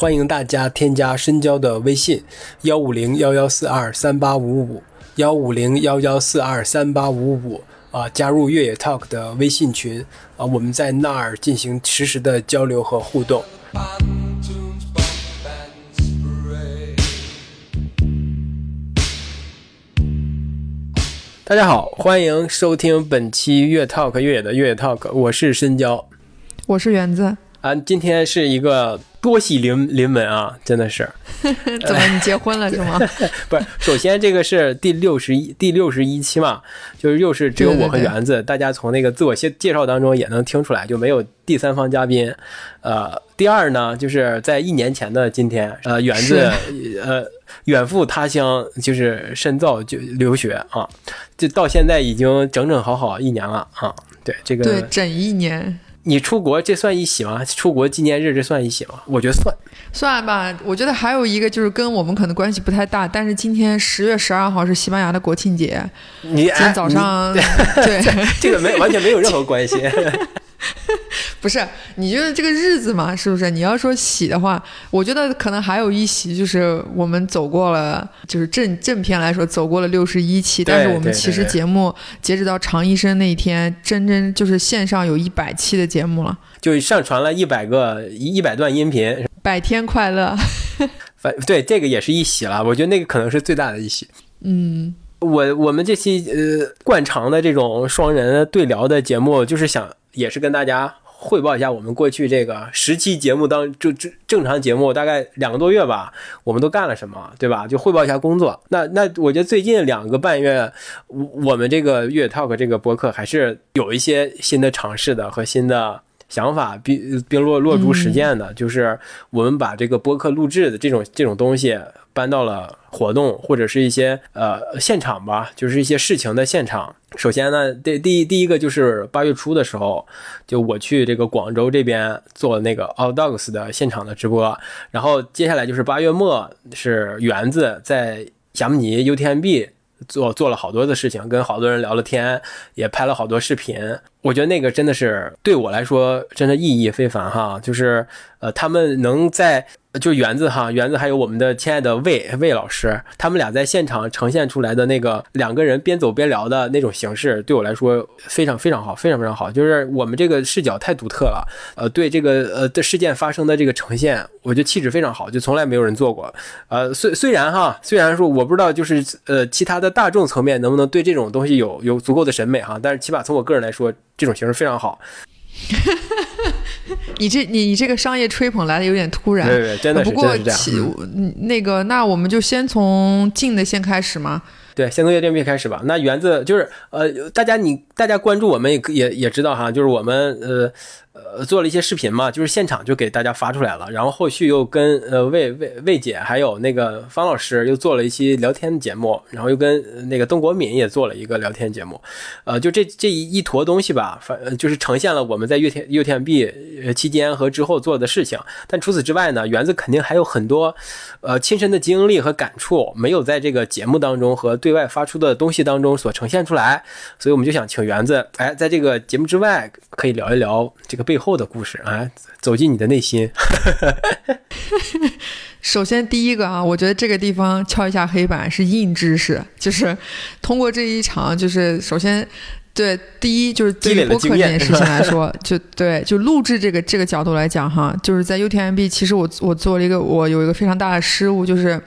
欢迎大家添加深交的微信：幺五零幺幺四二三八五五幺五零幺幺四二三八五五啊，加入越野 Talk 的微信群啊，我们在那儿进行实时的交流和互动。大家好，欢迎收听本期越 Talk 越野的越野 Talk，我是深交，我是园子啊，今天是一个。多喜临临门啊，真的是！怎么你结婚了是吗？不是，首先这个是第六十一第六十一期嘛，就是又是只有我和园子，大家从那个自我介介绍当中也能听出来，就没有第三方嘉宾。呃，第二呢，就是在一年前的今天，呃，园子 呃远赴他乡，就是深造就留学啊，就到现在已经整整好好一年了啊。对这个，对整一年。你出国这算一喜吗？出国纪念日这算一喜吗？我觉得算，算吧。我觉得还有一个就是跟我们可能关系不太大，但是今天十月十二号是西班牙的国庆节。你今天早上对 这个没完全没有任何关系。不是，你觉得这个日子嘛，是不是？你要说喜的话，我觉得可能还有一喜，就是我们走过了，就是正正片来说走过了六十一期，但是我们其实节目截止到常医生那一天，真真就是线上有一百期的节目了，就上传了一百个一一百段音频，百天快乐，反对这个也是一喜了，我觉得那个可能是最大的一喜。嗯，我我们这期呃惯常的这种双人对聊的节目，就是想也是跟大家。汇报一下我们过去这个十期节目当就正正常节目大概两个多月吧，我们都干了什么，对吧？就汇报一下工作。那那我觉得最近两个半月，我我们这个越野 talk 这个博客还是有一些新的尝试的和新的想法，并并落落足实践的。就是我们把这个播客录制的这种这种东西搬到了活动或者是一些呃现场吧，就是一些事情的现场。首先呢，第第第一个就是八月初的时候，就我去这个广州这边做那个 All Dogs 的现场的直播，然后接下来就是八月末是园子在霞慕尼 UTMB 做做了好多的事情，跟好多人聊了天，也拍了好多视频。我觉得那个真的是对我来说真的意义非凡哈，就是呃他们能在。就园子哈，园子还有我们的亲爱的魏魏老师，他们俩在现场呈现出来的那个两个人边走边聊的那种形式，对我来说非常非常好，非常非常好。就是我们这个视角太独特了，呃，对这个呃的事件发生的这个呈现，我觉得气质非常好，就从来没有人做过。呃，虽虽然哈，虽然说我不知道就是呃其他的大众层面能不能对这种东西有有足够的审美哈，但是起码从我个人来说，这种形式非常好。你这你你这个商业吹捧来的有点突然，对对，真的是这样。那个，那我们就先从近的先开始吗。对，先从月电币开始吧。那园子就是呃，大家你大家关注我们也也也知道哈，就是我们呃。呃，做了一些视频嘛，就是现场就给大家发出来了，然后后续又跟呃魏魏魏姐还有那个方老师又做了一期聊天节目，然后又跟那个邓国敏也做了一个聊天节目，呃，就这这一一坨东西吧，反就是呈现了我们在月天月天币期间和之后做的事情。但除此之外呢，园子肯定还有很多呃亲身的经历和感触，没有在这个节目当中和对外发出的东西当中所呈现出来，所以我们就想请园子，哎，在这个节目之外可以聊一聊这个。背后的故事啊，走进你的内心。首先，第一个啊，我觉得这个地方敲一下黑板是硬知识，就是通过这一场，就是首先。对，第一就是对于播客这件事情来说，就对，就录制这个这个角度来讲哈，就是在 UTMB，其实我我做了一个，我有一个非常大的失误，就是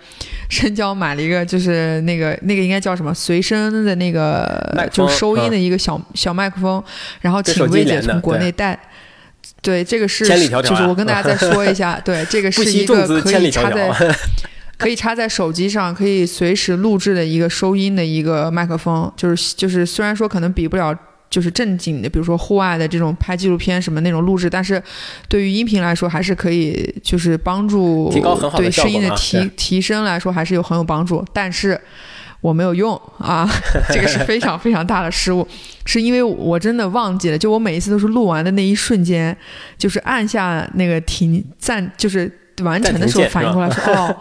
深交买了一个，就是那个那个应该叫什么随身的那个，就收音的一个小小麦克风，然后请薇姐从国内带。对，这个是就是我跟大家再说一下，对，这个是一个可以插在。可以插在手机上，可以随时录制的一个收音的一个麦克风，就是就是，虽然说可能比不了就是正经的，比如说户外的这种拍纪录片什么那种录制，但是对于音频来说还是可以，就是帮助对声音的提提升来说还是有很有帮助。但是我没有用啊，这个是非常非常大的失误，是因为我真的忘记了，就我每一次都是录完的那一瞬间，就是按下那个停暂，就是完成的时候反应过来说哦。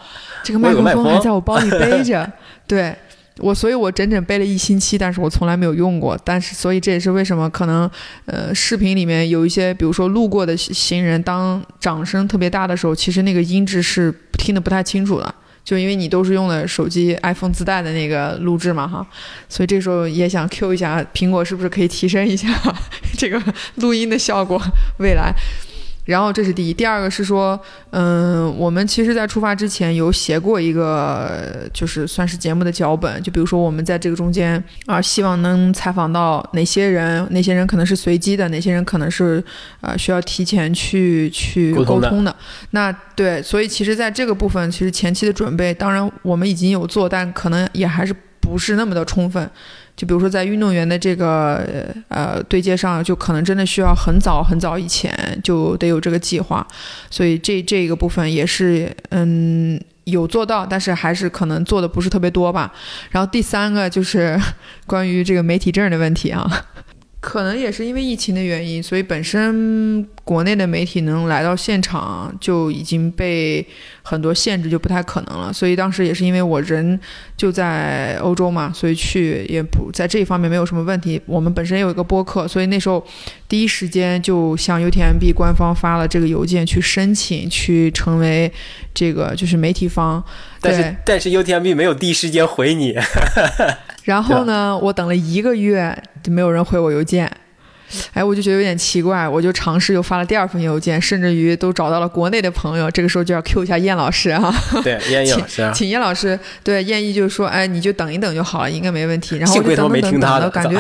这个麦克风还在我包里背着，对，我所以，我整整背了一星期，但是我从来没有用过。但是，所以这也是为什么可能，呃，视频里面有一些，比如说路过的行人，当掌声特别大的时候，其实那个音质是听得不太清楚的，就因为你都是用的手机 iPhone 自带的那个录制嘛，哈。所以这时候也想 Q 一下苹果，是不是可以提升一下 这个录音的效果？未来。然后这是第一，第二个是说，嗯，我们其实，在出发之前有写过一个，就是算是节目的脚本，就比如说我们在这个中间啊，希望能采访到哪些人，哪些人可能是随机的，哪些人可能是呃需要提前去去沟通的。那对，所以其实在这个部分，其实前期的准备，当然我们已经有做，但可能也还是不是那么的充分。就比如说在运动员的这个呃对接上，就可能真的需要很早很早以前就得有这个计划，所以这这个部分也是嗯有做到，但是还是可能做的不是特别多吧。然后第三个就是 关于这个媒体证的问题啊。可能也是因为疫情的原因，所以本身国内的媒体能来到现场就已经被很多限制，就不太可能了。所以当时也是因为我人就在欧洲嘛，所以去也不在这一方面没有什么问题。我们本身有一个播客，所以那时候第一时间就向 UTMB 官方发了这个邮件去申请，去成为这个就是媒体方。但是但是 UTMB 没有第一时间回你。然后呢，我等了一个月就没有人回我邮件，哎，我就觉得有点奇怪，我就尝试又发了第二封邮件，甚至于都找到了国内的朋友。这个时候就要 Q 一下燕老师啊，对，燕老师，请燕老师，对，燕一就说，哎，你就等一等就好了，应该没问题。然后我就等等等等，感觉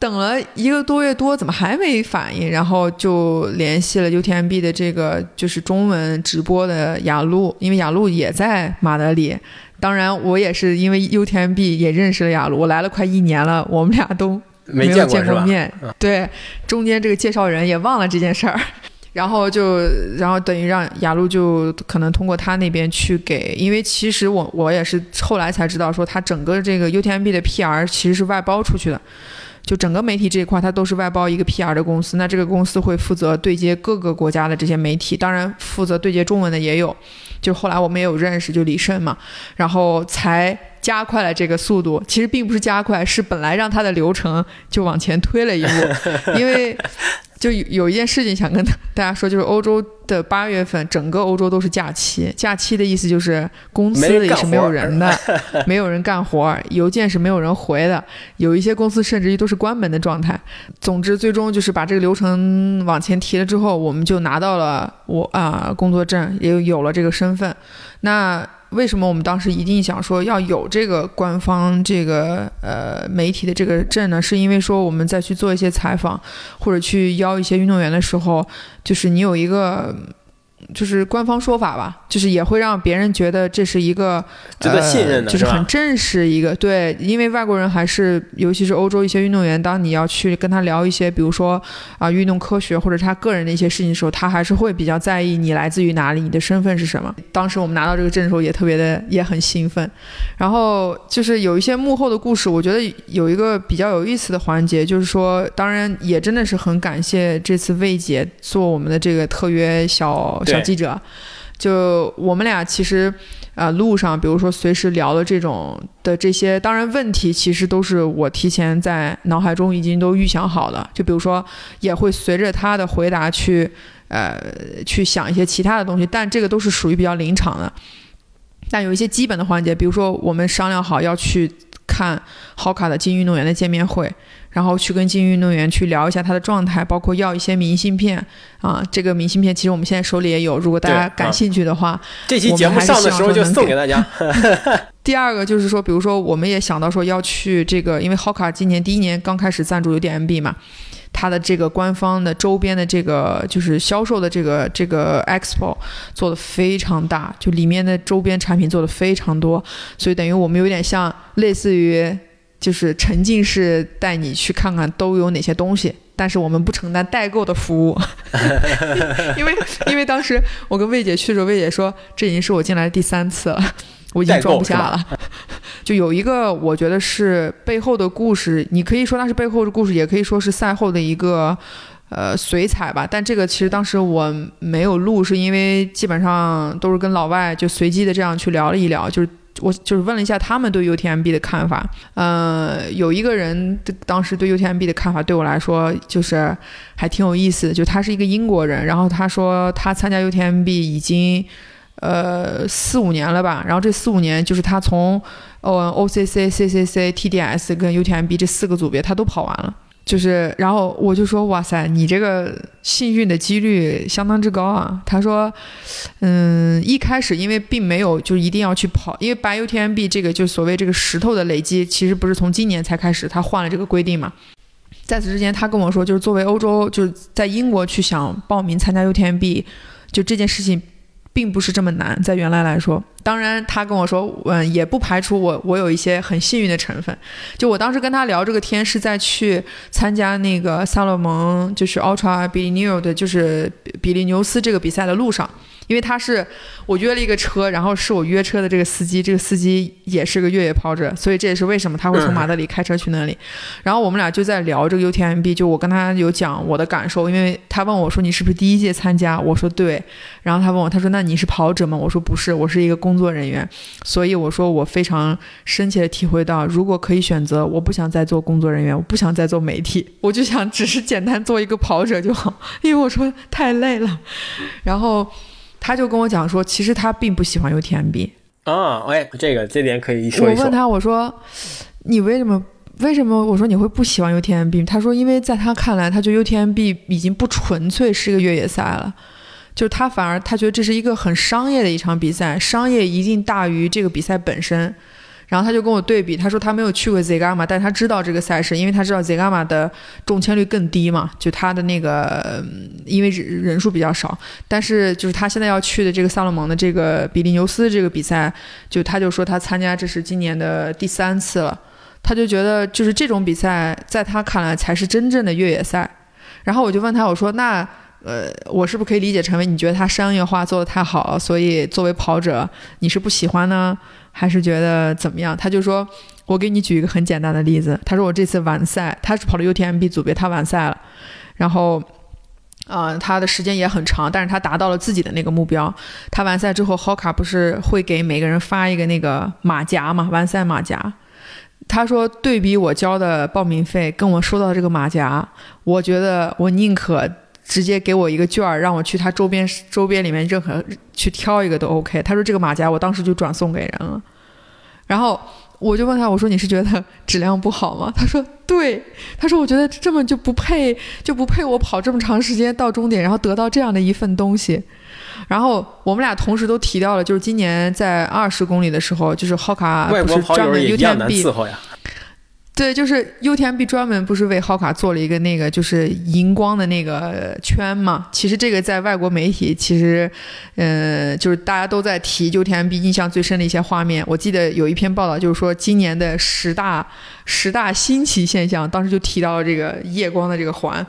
等了一个多月多，怎么还没反应？然后就联系了 UTMB 的这个就是中文直播的雅露，因为雅露也在马德里。当然，我也是因为 UTMB 也认识了雅露，我来了快一年了，我们俩都 没有见过面。对，中间这个介绍人也忘了这件事儿，然后就，然后等于让雅露就可能通过他那边去给，因为其实我我也是后来才知道，说他整个这个 UTMB 的 PR 其实是外包出去的，就整个媒体这一块，它都是外包一个 PR 的公司，那这个公司会负责对接各个国家的这些媒体，当然负责对接中文的也有。就后来我们也有认识，就李胜嘛，然后才加快了这个速度。其实并不是加快，是本来让他的流程就往前推了一步，因为。就有一件事情想跟大家说，就是欧洲的八月份，整个欧洲都是假期。假期的意思就是公司里是没有人的，没有人干活，邮件是没有人回的，有一些公司甚至于都是关门的状态。总之，最终就是把这个流程往前提了之后，我们就拿到了我啊工作证，也有了这个身份。那。为什么我们当时一定想说要有这个官方这个呃媒体的这个证呢？是因为说我们再去做一些采访，或者去邀一些运动员的时候，就是你有一个。就是官方说法吧，就是也会让别人觉得这是一个值得信任的，就是很正式一个对，因为外国人还是尤其是欧洲一些运动员，当你要去跟他聊一些，比如说啊运动科学或者他个人的一些事情的时候，他还是会比较在意你来自于哪里，你的身份是什么。当时我们拿到这个证的时候也特别的也很兴奋，然后就是有一些幕后的故事，我觉得有一个比较有意思的环节，就是说，当然也真的是很感谢这次魏姐做我们的这个特约小。小记者，就我们俩其实，啊，路上比如说随时聊的这种的这些，当然问题其实都是我提前在脑海中已经都预想好了。就比如说，也会随着他的回答去，呃，去想一些其他的东西，但这个都是属于比较临场的。但有一些基本的环节，比如说我们商量好要去看好卡的精英运动员的见面会。然后去跟精英运动员去聊一下他的状态，包括要一些明信片啊。这个明信片其实我们现在手里也有，如果大家感兴趣的话，这期节目上的时候就送给大家。第二个就是说，比如说我们也想到说要去这个，因为 Hoka 今年第一年刚开始赞助有点 MB 嘛，它的这个官方的周边的这个就是销售的这个这个 Expo 做的非常大，就里面的周边产品做的非常多，所以等于我们有点像类似于。就是沉浸式带你去看看都有哪些东西，但是我们不承担代购的服务，因为因为当时我跟魏姐去的时候，魏姐说这已经是我进来的第三次了，我已经装不下了。就有一个我觉得是背后的故事，你可以说它是背后的故事，也可以说是赛后的一个呃随彩吧。但这个其实当时我没有录，是因为基本上都是跟老外就随机的这样去聊了一聊，就是。我就是问了一下他们对 UTMB 的看法。呃，有一个人当时对 UTMB 的看法对我来说就是还挺有意思的，就他是一个英国人，然后他说他参加 UTMB 已经呃四五年了吧，然后这四五年就是他从哦 OCC、CCC、TDS 跟 UTMB 这四个组别他都跑完了。就是，然后我就说，哇塞，你这个幸运的几率相当之高啊。他说，嗯，一开始因为并没有就一定要去跑，因为白 UTMB 这个就所谓这个石头的累积，其实不是从今年才开始，他换了这个规定嘛。在此之前，他跟我说，就是作为欧洲就是在英国去想报名参加 UTMB，就这件事情。并不是这么难，在原来来说，当然他跟我说，嗯，也不排除我我有一些很幸运的成分。就我当时跟他聊这个天，是在去参加那个萨洛蒙，就是 Ultra b i l i n e 的，就是比利牛斯这个比赛的路上。因为他是我约了一个车，然后是我约车的这个司机，这个司机也是个越野跑者，所以这也是为什么他会从马德里开车去那里。然后我们俩就在聊这个 UTMB，就我跟他有讲我的感受，因为他问我说你是不是第一届参加，我说对。然后他问我，他说那你是跑者吗？我说不是，我是一个工作人员。所以我说我非常深切的体会到，如果可以选择，我不想再做工作人员，我不想再做媒体，我就想只是简单做一个跑者就好，因为我说太累了。然后。他就跟我讲说，其实他并不喜欢 UTMB 啊，哎，这个这点可以说一说。我问他，我说你为什么为什么？我说你会不喜欢 UTMB？他说，因为在他看来，他觉得 UTMB 已经不纯粹是一个越野赛了，就是他反而他觉得这是一个很商业的一场比赛，商业一定大于这个比赛本身。然后他就跟我对比，他说他没有去过 Zegama，但他知道这个赛事，因为他知道 Zegama 的中签率更低嘛，就他的那个因为人数比较少。但是就是他现在要去的这个萨洛蒙的这个比利牛斯这个比赛，就他就说他参加这是今年的第三次了，他就觉得就是这种比赛在他看来才是真正的越野赛。然后我就问他，我说那呃，我是不是可以理解成为你觉得他商业化做的太好，所以作为跑者你是不喜欢呢？还是觉得怎么样？他就说：“我给你举一个很简单的例子。他说我这次完赛，他是跑了 UTMB 组别，他完赛了。然后，呃，他的时间也很长，但是他达到了自己的那个目标。他完赛之后，Hoka 不是会给每个人发一个那个马甲嘛？完赛马甲。他说对比我交的报名费跟我收到这个马甲，我觉得我宁可。”直接给我一个券儿，让我去他周边周边里面任何去挑一个都 OK。他说这个马甲我当时就转送给人了，然后我就问他，我说你是觉得质量不好吗？他说对，他说我觉得这么就不配就不配我跑这么长时间到终点，然后得到这样的一份东西。然后我们俩同时都提到了，就是今年在二十公里的时候，就是浩卡不是专门 UTMB。对，就是 UTMB 专门不是为浩卡做了一个那个就是荧光的那个圈嘛？其实这个在外国媒体，其实，呃，就是大家都在提 UTMB 印象最深的一些画面。我记得有一篇报道，就是说今年的十大十大新奇现象，当时就提到了这个夜光的这个环。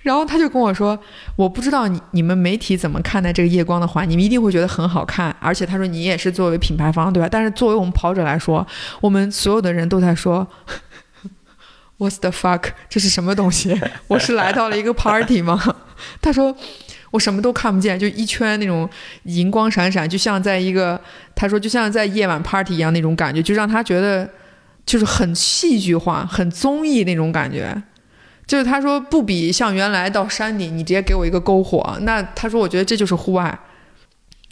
然后他就跟我说：“我不知道你你们媒体怎么看待这个夜光的环，你们一定会觉得很好看。而且他说你也是作为品牌方，对吧？但是作为我们跑者来说，我们所有的人都在说。” What's the fuck？这是什么东西？我是来到了一个 party 吗？他说我什么都看不见，就一圈那种银光闪闪，就像在一个他说就像在夜晚 party 一样那种感觉，就让他觉得就是很戏剧化、很综艺那种感觉。就是他说不比像原来到山顶你直接给我一个篝火，那他说我觉得这就是户外。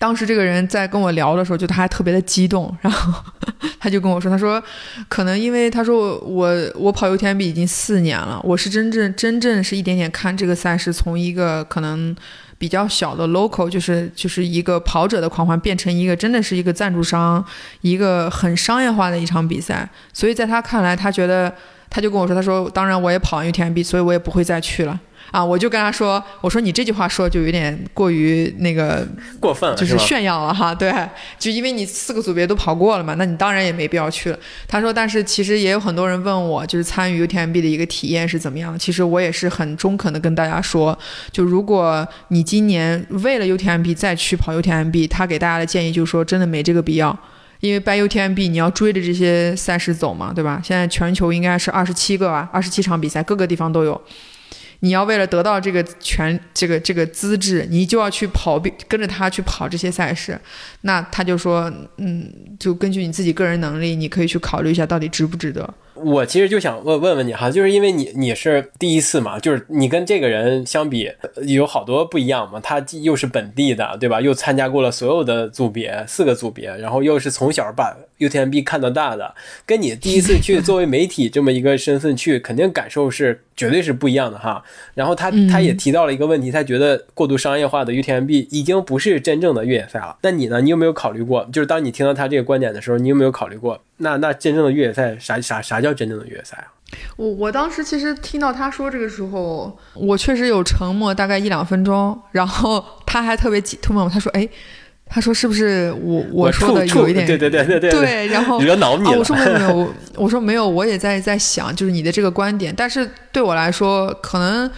当时这个人在跟我聊的时候，就他还特别的激动，然后 他就跟我说：“他说，可能因为他说我我跑 UTMB 已经四年了，我是真正真正是一点点看这个赛事，从一个可能比较小的 local，就是就是一个跑者的狂欢，变成一个真的是一个赞助商，一个很商业化的一场比赛。所以在他看来，他觉得他就跟我说：他说，当然我也跑 UTMB，所以我也不会再去了。”啊，我就跟他说，我说你这句话说就有点过于那个过分了，就是炫耀了哈。对，就因为你四个组别都跑过了嘛，那你当然也没必要去了。他说，但是其实也有很多人问我，就是参与 UTMB 的一个体验是怎么样。其实我也是很中肯的跟大家说，就如果你今年为了 UTMB 再去跑 UTMB，他给大家的建议就是说，真的没这个必要，因为办 UTMB 你要追着这些赛事走嘛，对吧？现在全球应该是二十七个吧，二十七场比赛，各个地方都有。你要为了得到这个权，这个这个资质，你就要去跑，跟着他去跑这些赛事。那他就说，嗯，就根据你自己个人能力，你可以去考虑一下，到底值不值得。我其实就想问问问你哈，就是因为你你是第一次嘛，就是你跟这个人相比有好多不一样嘛。他又是本地的，对吧？又参加过了所有的组别，四个组别，然后又是从小把 UTMB 看到大的，跟你第一次去作为媒体这么一个身份去，肯定感受是绝对是不一样的哈。然后他他也提到了一个问题，他觉得过度商业化的 UTMB 已经不是真正的越野赛了。那你呢？你有没有考虑过？就是当你听到他这个观点的时候，你有没有考虑过？那那真正的越野赛啥啥啥叫真正的越野赛啊？我我当时其实听到他说这个时候，我确实有沉默大概一两分钟，然后他还特别突问我，他说：“哎，他说是不是我我说的有一点对对对对对对，然后惹恼你了？”我说没有没有，我说没有，我也在在想，就是你的这个观点，但是对我来说，可能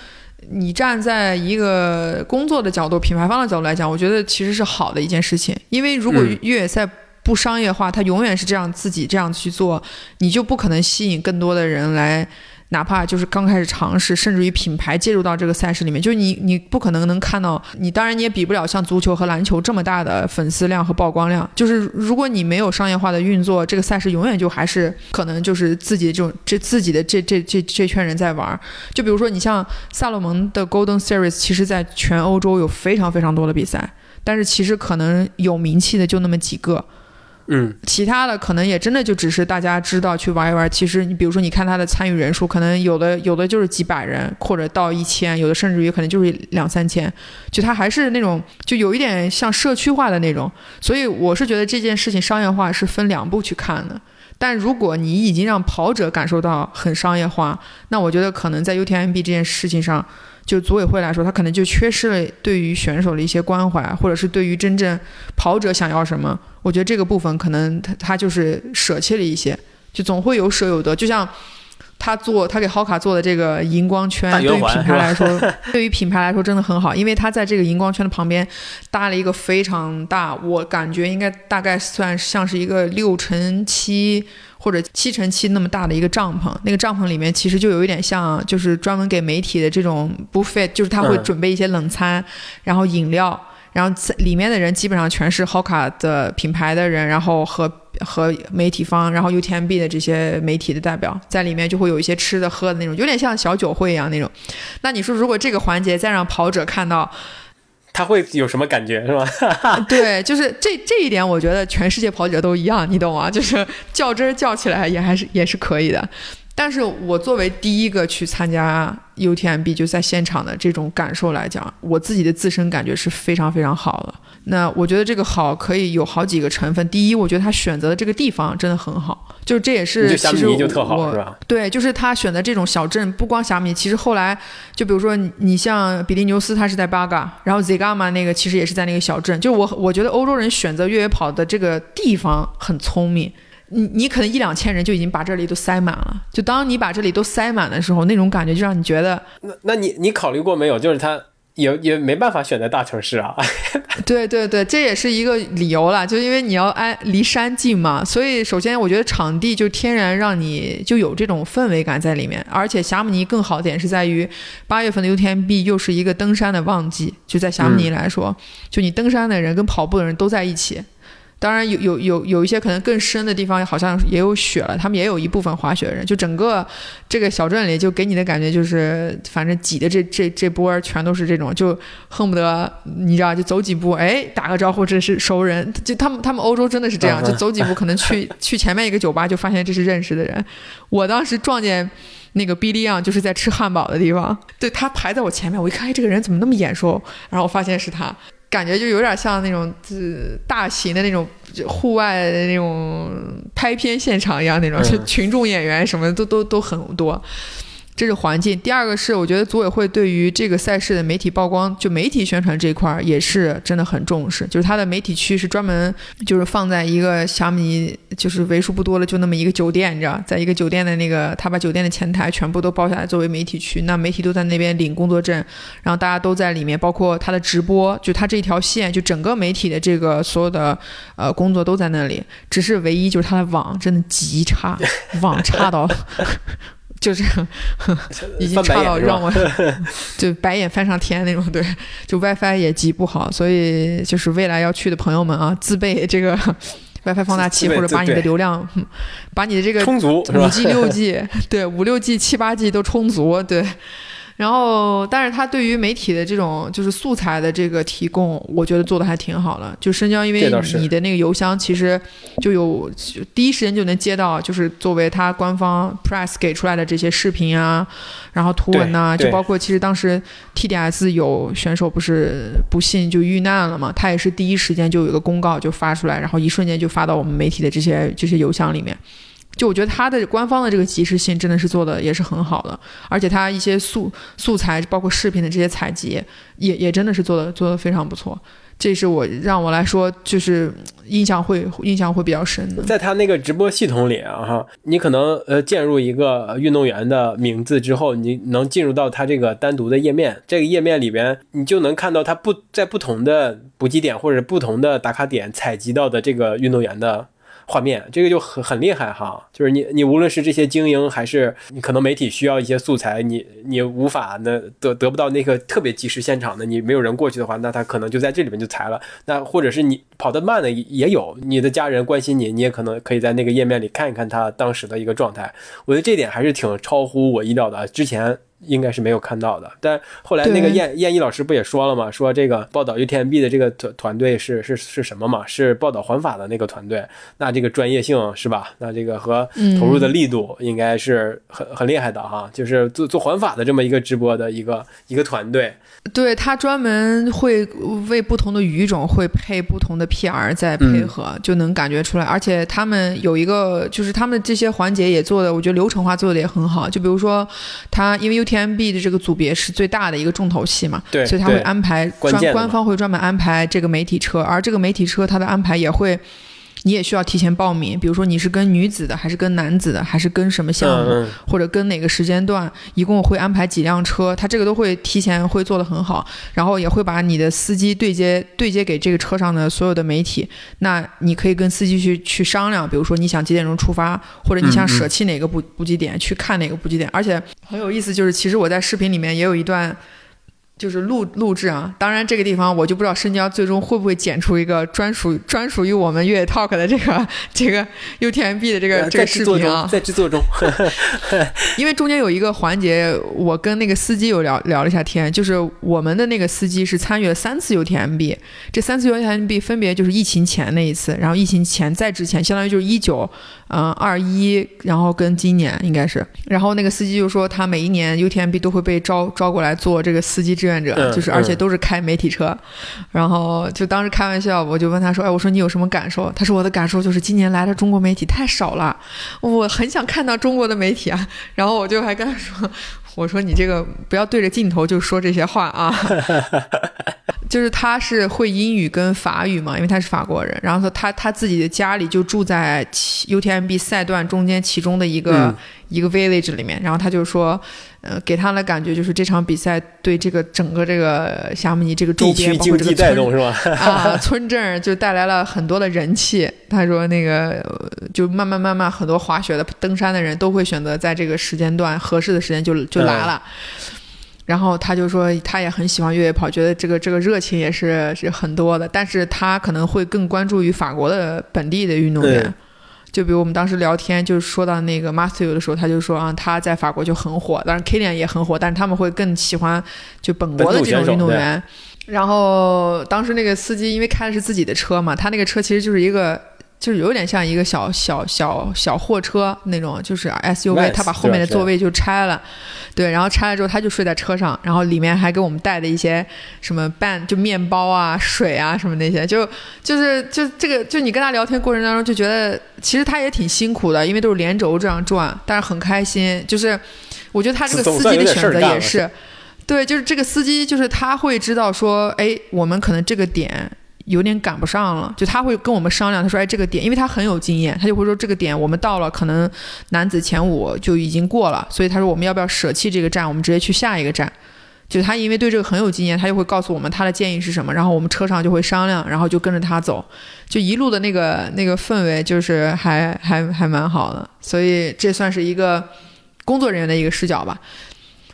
你站在一个工作的角度、品牌方的角度来讲，我觉得其实是好的一件事情，因为如果越野赛。不商业化，它永远是这样自己这样去做，你就不可能吸引更多的人来，哪怕就是刚开始尝试，甚至于品牌介入到这个赛事里面，就你你不可能能看到，你当然你也比不了像足球和篮球这么大的粉丝量和曝光量。就是如果你没有商业化的运作，这个赛事永远就还是可能就是自己就这种这自己的这这这这圈人在玩。就比如说你像萨洛蒙的 Golden Series，其实在全欧洲有非常非常多的比赛，但是其实可能有名气的就那么几个。嗯，其他的可能也真的就只是大家知道去玩一玩。其实你比如说，你看他的参与人数，可能有的有的就是几百人，或者到一千，有的甚至于可能就是两三千。就他还是那种，就有一点像社区化的那种。所以我是觉得这件事情商业化是分两步去看的。但如果你已经让跑者感受到很商业化，那我觉得可能在 UTMB 这件事情上。就组委会来说，他可能就缺失了对于选手的一些关怀，或者是对于真正跑者想要什么，我觉得这个部分可能他他就是舍弃了一些，就总会有舍有得。就像他做他给浩卡做的这个荧光圈，对于品牌来说，对于品牌来说真的很好，因为他在这个荧光圈的旁边搭了一个非常大，我感觉应该大概算像是一个六乘七。或者七乘七那么大的一个帐篷，那个帐篷里面其实就有一点像，就是专门给媒体的这种 buffet，就是他会准备一些冷餐，然后饮料，然后里面的人基本上全是 Hoka 的品牌的人，然后和和媒体方，然后 UTMB 的这些媒体的代表在里面就会有一些吃的喝的那种，有点像小酒会一样那种。那你说如果这个环节再让跑者看到？他会有什么感觉是吧？对，就是这这一点，我觉得全世界跑者都一样，你懂吗？就是较真儿较起来也还是也是可以的。但是我作为第一个去参加 UTMB 就在现场的这种感受来讲，我自己的自身感觉是非常非常好的。那我觉得这个好可以有好几个成分。第一，我觉得他选择的这个地方真的很好，就是这也是其实我对，就是他选择这种小镇，不光霞米，其实后来就比如说你像比利牛斯，他是在巴嘎，然后 Zigama 那个其实也是在那个小镇。就我我觉得欧洲人选择越野跑的这个地方很聪明。你你可能一两千人就已经把这里都塞满了，就当你把这里都塞满的时候，那种感觉就让你觉得，那那你你考虑过没有？就是他也也没办法选在大城市啊。对对对，这也是一个理由了，就因为你要挨离山近嘛，所以首先我觉得场地就天然让你就有这种氛围感在里面，而且霞姆尼更好点是在于八月份的 UTMB 又是一个登山的旺季，就在霞姆尼来说，就你登山的人跟跑步的人都在一起。当然有有有有一些可能更深的地方，好像也有雪了。他们也有一部分滑雪的人，就整个这个小镇里，就给你的感觉就是，反正挤的这这这波全都是这种，就恨不得你知道，就走几步，哎，打个招呼，这是熟人。就他们他们欧洲真的是这样，就走几步，可能去 去前面一个酒吧，就发现这是认识的人。我当时撞见那个 Billy Young，就是在吃汉堡的地方，对他排在我前面，我一看，哎，这个人怎么那么眼熟？然后我发现是他。感觉就有点像那种呃大型的那种户外的那种拍片现场一样那种，就群众演员什么都都都很多。这是环境。第二个是，我觉得组委会对于这个赛事的媒体曝光，就媒体宣传这一块儿也是真的很重视。就是它的媒体区是专门就是放在一个小米，就是为数不多的就那么一个酒店，你知道，在一个酒店的那个，他把酒店的前台全部都包下来作为媒体区。那媒体都在那边领工作证，然后大家都在里面，包括他的直播，就他这条线，就整个媒体的这个所有的呃工作都在那里。只是唯一就是他的网真的极差，网差到。就是 已经差到让我 就白眼翻上天那种。对，就 WiFi 也极不好，所以就是未来要去的朋友们啊，自备这个 WiFi 放大器，或者把你的流量，把你的这个充足五 G、六 G，对，五六 G、七八 G 都充足，对。然后，但是他对于媒体的这种就是素材的这个提供，我觉得做的还挺好的。就深交，因为你的那个邮箱其实就有第一时间就能接到，就是作为他官方 press 给出来的这些视频啊，然后图文呐，就包括其实当时 TDS 有选手不是不幸就遇难了嘛，他也是第一时间就有一个公告就发出来，然后一瞬间就发到我们媒体的这些这些邮箱里面。就我觉得他的官方的这个及时性真的是做的也是很好的，而且他一些素素材包括视频的这些采集也也真的是做的做的非常不错，这是我让我来说就是印象会印象会比较深的。在他那个直播系统里啊哈，你可能呃键入一个运动员的名字之后，你能进入到他这个单独的页面，这个页面里边你就能看到他不在不同的补给点或者不同的打卡点采集到的这个运动员的。画面这个就很很厉害哈，就是你你无论是这些精英，还是你可能媒体需要一些素材，你你无法那得得不到那个特别及时现场的，你没有人过去的话，那他可能就在这里面就裁了。那或者是你跑得慢的也有，你的家人关心你，你也可能可以在那个页面里看一看他当时的一个状态。我觉得这点还是挺超乎我意料的，之前。应该是没有看到的，但后来那个燕燕一老师不也说了吗？说这个报道 UTMB 的这个团团队是是是什么嘛？是报道环法的那个团队，那这个专业性是吧？那这个和投入的力度应该是很很厉害的哈。就是做做环法的这么一个直播的一个一个团队，对他专门会为不同的语种会配不同的 PR 在配合，就能感觉出来。而且他们有一个就是他们这些环节也做的，我觉得流程化做的也很好。就比如说他因为 UT TMB 的这个组别是最大的一个重头戏嘛，对，所以他会安排专官方会专门安排这个媒体车，而这个媒体车它的安排也会，你也需要提前报名，比如说你是跟女子的，还是跟男子的，还是跟什么项目，或者跟哪个时间段，一共会安排几辆车，他这个都会提前会做得很好，然后也会把你的司机对接对接给这个车上的所有的媒体，那你可以跟司机去去商量，比如说你想几点钟出发，或者你想舍弃哪个补补给点去看哪个补给点，而且。很有意思，就是其实我在视频里面也有一段。就是录录制啊，当然这个地方我就不知道深交最终会不会剪出一个专属专属于我们越野 talk 的这个这个 UTMB 的这个这个视频啊，在制作中，因为中间有一个环节，我跟那个司机有聊聊了一下天，就是我们的那个司机是参与了三次 UTMB，这三次 UTMB 分别就是疫情前那一次，然后疫情前再之前，相当于就是一九嗯二一，然后跟今年应该是，然后那个司机就说他每一年 UTMB 都会被招招过来做这个司机。志愿者就是，而且都是开媒体车，然后就当时开玩笑，我就问他说：“哎，我说你有什么感受？”他说：“我的感受就是今年来的中国媒体太少了，我很想看到中国的媒体啊。”然后我就还跟他说：“我说你这个不要对着镜头就说这些话啊。”就是他是会英语跟法语嘛，因为他是法国人，然后他他自己的家里就住在 UTMB 赛段中间其中的一个一个 village 里面，然后他就说。呃，给他的感觉就是这场比赛对这个整个这个夏目尼这个周边，包括这个村啊 村镇，就带来了很多的人气。他说那个就慢慢慢慢，很多滑雪的、登山的人都会选择在这个时间段合适的时间就就来了。然后他就说他也很喜欢越野跑，觉得这个这个热情也是是很多的，但是他可能会更关注于法国的本地的运动员。就比如我们当时聊天，就是说到那个 Matthew 的时候，他就说啊，他在法国就很火，当然 Kilian 也很火，但是他们会更喜欢就本国的这种运动员。然后当时那个司机因为开的是自己的车嘛，他那个车其实就是一个。就是有点像一个小小小小货车那种，就是 SUV，他把后面的座位就拆了，对，然后拆了之后他就睡在车上，然后里面还给我们带的一些什么半就面包啊、水啊什么那些，就就是就这个就你跟他聊天过程当中就觉得其实他也挺辛苦的，因为都是连轴这样转，但是很开心。就是我觉得他这个司机的选择也是，对，就是这个司机就是他会知道说，哎，我们可能这个点。有点赶不上了，就他会跟我们商量，他说：“哎，这个点，因为他很有经验，他就会说这个点我们到了，可能男子前五就已经过了，所以他说我们要不要舍弃这个站，我们直接去下一个站。就他因为对这个很有经验，他就会告诉我们他的建议是什么，然后我们车上就会商量，然后就跟着他走，就一路的那个那个氛围就是还还还蛮好的，所以这算是一个工作人员的一个视角吧。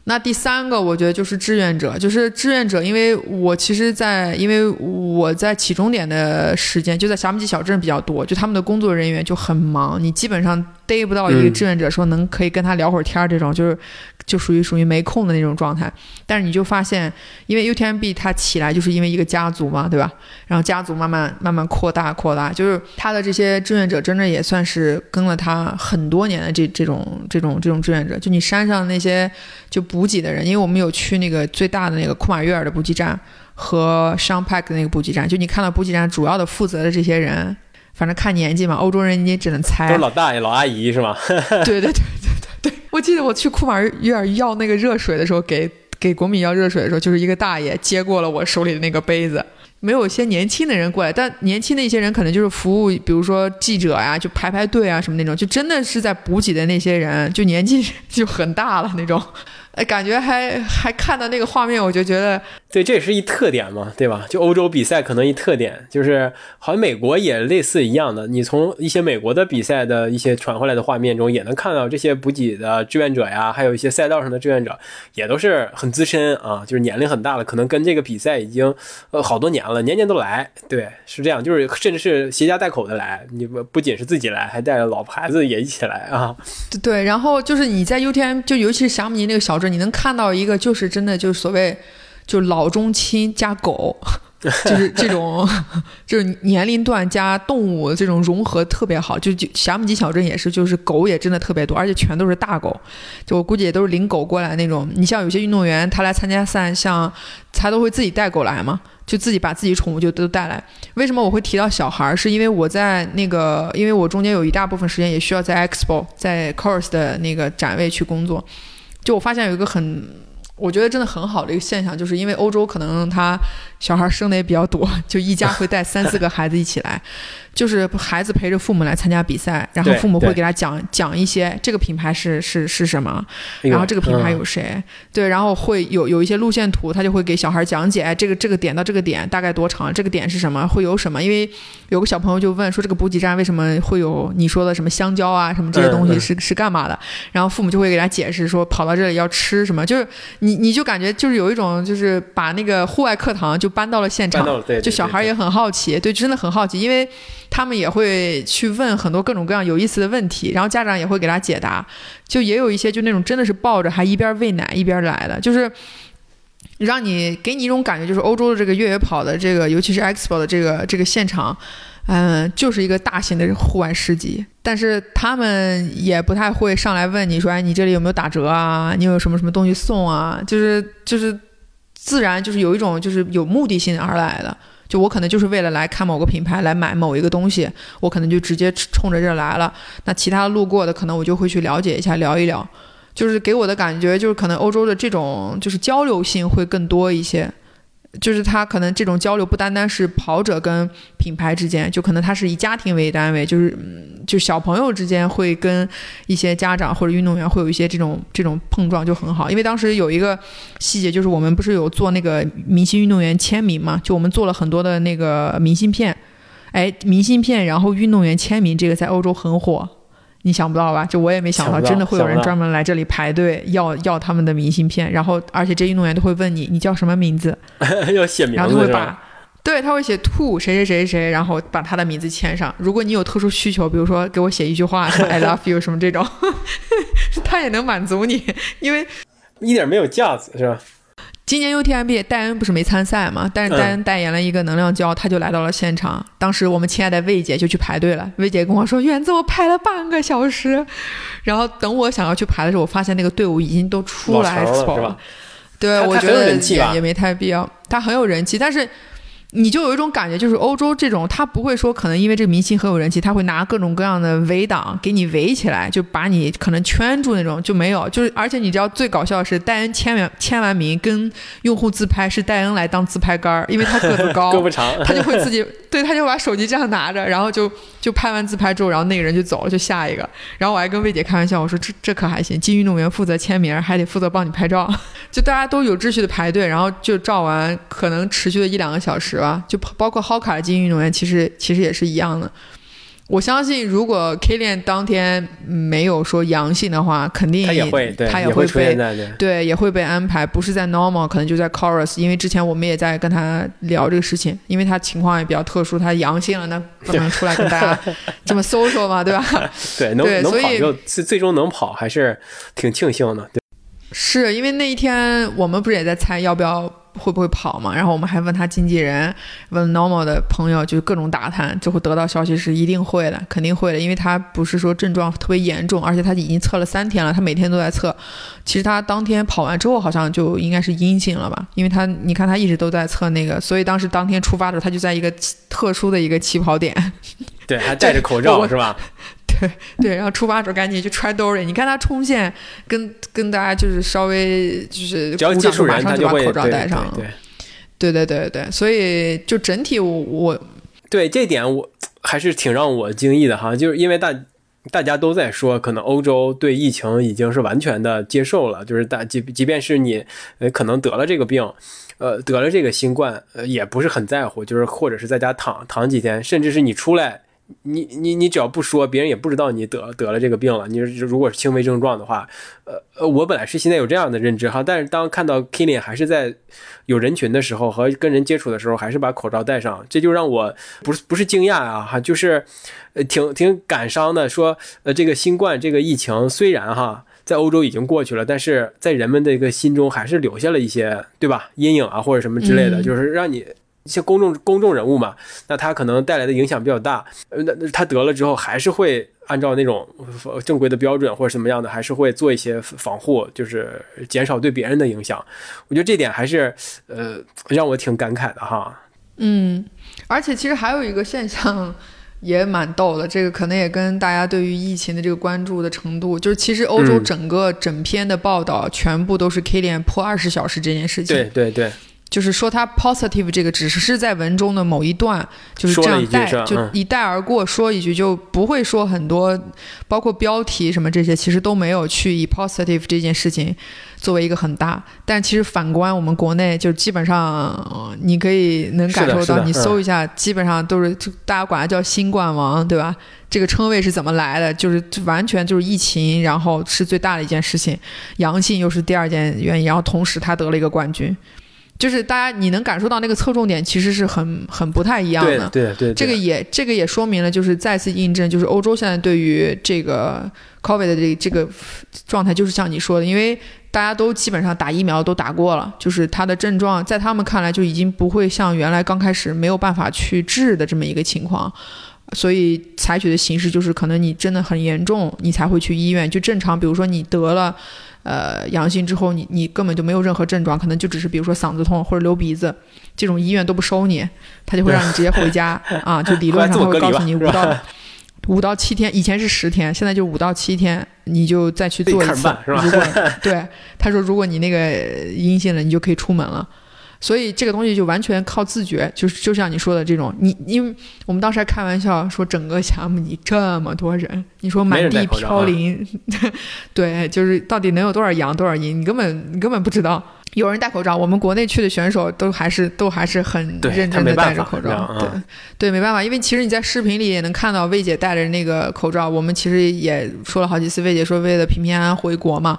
那第三个，我觉得就是志愿者，就是志愿者，因为我其实，在因为我在起终点的时间就在霞母集小镇比较多，就他们的工作人员就很忙，你基本上逮不到一个志愿者说能可以跟他聊会儿天儿这种，就是就属于属于没空的那种状态。但是你就发现，因为 UTMB 它起来就是因为一个家族嘛，对吧？然后家族慢慢慢慢扩大扩大，就是他的这些志愿者真的也算是跟了他很多年的这这种这种这种志愿者，就你山上那些就。补给的人，因为我们有去那个最大的那个库马约尔的补给站和 s h a n p a k 的那个补给站，就你看到补给站主要的负责的这些人，反正看年纪嘛，欧洲人你也只能猜，都是老大爷、老阿姨是吗？对对对对对对，我记得我去库马约尔要那个热水的时候，给给国米要热水的时候，就是一个大爷接过了我手里的那个杯子。没有一些年轻的人过来，但年轻的一些人可能就是服务，比如说记者呀，就排排队啊什么那种，就真的是在补给的那些人，就年纪就很大了那种。哎，感觉还还看到那个画面，我就觉得，对，这也是一特点嘛，对吧？就欧洲比赛可能一特点，就是好像美国也类似一样的。你从一些美国的比赛的一些传回来的画面中，也能看到这些补给的志愿者呀，还有一些赛道上的志愿者，也都是很资深啊，就是年龄很大了，可能跟这个比赛已经呃好多年了，年年都来。对，是这样，就是甚至是携家带口的来，你不不仅是自己来，还带着老婆孩子也一起来啊。对，然后就是你在 UTM，就尤其是霞姆尼那个小镇。你能看到一个，就是真的，就是所谓，就老中青加狗，就是这种，就是年龄段加动物这种融合特别好。就就霞姆吉小镇也是，就是狗也真的特别多，而且全都是大狗。就我估计也都是领狗过来那种。你像有些运动员，他来参加赛，像他都会自己带狗来嘛，就自己把自己宠物就都带来。为什么我会提到小孩儿？是因为我在那个，因为我中间有一大部分时间也需要在 Expo，在 Course 的那个展位去工作。就我发现有一个很，我觉得真的很好的一个现象，就是因为欧洲可能它小孩生的也比较多，就一家会带三四个孩子一起来。就是孩子陪着父母来参加比赛，然后父母会给他讲讲一些这个品牌是是是什么，然后这个品牌有谁，对，然后会有有一些路线图，他就会给小孩讲解，哎这个这个点到这个点大概多长，这个点是什么，会有什么？因为有个小朋友就问说，这个补给站为什么会有你说的什么香蕉啊，什么这些东西是是干嘛的？然后父母就会给他解释说，跑到这里要吃什么，就是你你就感觉就是有一种就是把那个户外课堂就搬到了现场，就小孩也很好奇，对，真的很好奇，因为。他们也会去问很多各种各样有意思的问题，然后家长也会给他解答。就也有一些就那种真的是抱着还一边喂奶一边来的，就是让你给你一种感觉，就是欧洲的这个越野跑的这个，尤其是 Expo 的这个这个现场，嗯，就是一个大型的户外市集。但是他们也不太会上来问你说，哎，你这里有没有打折啊？你有什么什么东西送啊？就是就是自然就是有一种就是有目的性而来的。就我可能就是为了来看某个品牌，来买某一个东西，我可能就直接冲着这来了。那其他路过的，可能我就会去了解一下，聊一聊。就是给我的感觉，就是可能欧洲的这种就是交流性会更多一些。就是他可能这种交流不单单是跑者跟品牌之间，就可能他是以家庭为单位，就是就小朋友之间会跟一些家长或者运动员会有一些这种这种碰撞就很好。因为当时有一个细节，就是我们不是有做那个明星运动员签名嘛，就我们做了很多的那个明信片，哎，明信片然后运动员签名这个在欧洲很火。你想不到吧？就我也没想到，真的会有人专门来这里排队要要他们的明信片。然后，而且这运动员都会问你，你叫什么名字？要写名字，然后就会把，对他会写 to 谁谁谁谁，然后把他的名字签上。如果你有特殊需求，比如说给我写一句话，什么 I love you 什么这种，他也能满足你，因为一点没有架子，是吧？今年 UTMB 戴恩不是没参赛嘛？但是戴恩代言了一个能量胶，他就来到了现场。当时我们亲爱的魏姐就去排队了。魏姐跟我说：“园子，我排了半个小时。”然后等我想要去排的时候，我发现那个队伍已经都出来了。对，我觉得也也没太必要。他很有人气，但是。你就有一种感觉，就是欧洲这种，他不会说可能因为这个明星很有人气，他会拿各种各样的围挡给你围起来，就把你可能圈住那种就没有。就是而且你知道最搞笑的是，戴恩签完签完名跟用户自拍是戴恩来当自拍杆儿，因为他个子高，胳膊长，他就会自己对他就把手机这样拿着，然后就就拍完自拍之后，然后那个人就走了，就下一个。然后我还跟魏姐开玩笑，我说这这可还行，金运动员负责签名，还得负责帮你拍照，就大家都有秩序的排队，然后就照完，可能持续了一两个小时吧，就包括。好卡的精英运动员其实其实也是一样的，我相信，如果 Kilian 当天没有说阳性的话，肯定他也会，他也会被对，也会被安排，不是在 normal，可能就在 chorus。因为之前我们也在跟他聊这个事情，因为他情况也比较特殊，他阳性了，那不能出来跟大家 这么 social 嘛，对吧？对，能能跑就最最终能跑，还是挺庆幸的。对，是因为那一天我们不是也在猜要不要。会不会跑嘛？然后我们还问他经纪人，问 normal 的朋友，就各种打探，最后得到消息是一定会的，肯定会的，因为他不是说症状特别严重，而且他已经测了三天了，他每天都在测。其实他当天跑完之后，好像就应该是阴性了吧？因为他你看他一直都在测那个，所以当时当天出发的时候，他就在一个特殊的一个起跑点，对，还戴着口罩 是吧？对 对，然后出发时候赶紧就揣兜里。你看他冲线，跟跟大家就是稍微就是只要接触人，他就把口罩戴上了。对对对对，所以就整体我我对这点我还是挺让我惊异的哈，就是因为大大家都在说，可能欧洲对疫情已经是完全的接受了，就是大即即便是你呃可能得了这个病，呃得了这个新冠，呃也不是很在乎，就是或者是在家躺躺几天，甚至是你出来。你你你只要不说，别人也不知道你得得了这个病了。你如果是轻微症状的话，呃呃，我本来是现在有这样的认知哈，但是当看到 Kilian 还是在有人群的时候和跟人接触的时候，还是把口罩戴上，这就让我不是不是惊讶啊哈，就是呃挺挺感伤的。说呃这个新冠这个疫情虽然哈在欧洲已经过去了，但是在人们的一个心中还是留下了一些对吧阴影啊或者什么之类的，就是让你。一些公众公众人物嘛，那他可能带来的影响比较大。呃，那他得了之后，还是会按照那种正规的标准或者什么样的，还是会做一些防护，就是减少对别人的影响。我觉得这点还是呃让我挺感慨的哈。嗯，而且其实还有一个现象也蛮逗的，这个可能也跟大家对于疫情的这个关注的程度，就是其实欧洲整个整篇的报道全部都是 K 链破二十小时这件事情。对对对。就是说，他 positive 这个只是在文中的某一段，就是这样带，就一带而过，说一句就不会说很多，包括标题什么这些，其实都没有去以 positive 这件事情作为一个很大。但其实反观我们国内，就基本上你可以能感受到，你搜一下，基本上都是大家管它叫新冠王，对吧？这个称谓是怎么来的？就是完全就是疫情，然后是最大的一件事情，阳性又是第二件原因，然后同时他得了一个冠军。就是大家，你能感受到那个侧重点其实是很很不太一样的。对对对，这个也这个也说明了，就是再次印证，就是欧洲现在对于这个 COVID 的这这个状态，就是像你说的，因为大家都基本上打疫苗都打过了，就是它的症状在他们看来就已经不会像原来刚开始没有办法去治的这么一个情况，所以采取的形式就是可能你真的很严重，你才会去医院。就正常，比如说你得了。呃，阳性之后，你你根本就没有任何症状，可能就只是比如说嗓子痛或者流鼻子，这种医院都不收你，他就会让你直接回家 啊，就理论上他会告诉你五到五到七天，以前是十天，现在就五到七天，你就再去做一次。如果对他说，如果你那个阴性了，你就可以出门了。所以这个东西就完全靠自觉，就是就像你说的这种，你因为我们当时还开玩笑说，整个项目你这么多人，你说满地飘零，对，就是到底能有多少阳多少阴，你根本你根本不知道。有人戴口罩，我们国内去的选手都还是都还是很认真的戴着口罩，对对，没办法，因为其实你在视频里也能看到魏姐戴着那个口罩，我们其实也说了好几次，魏姐说为了平平安安回国嘛。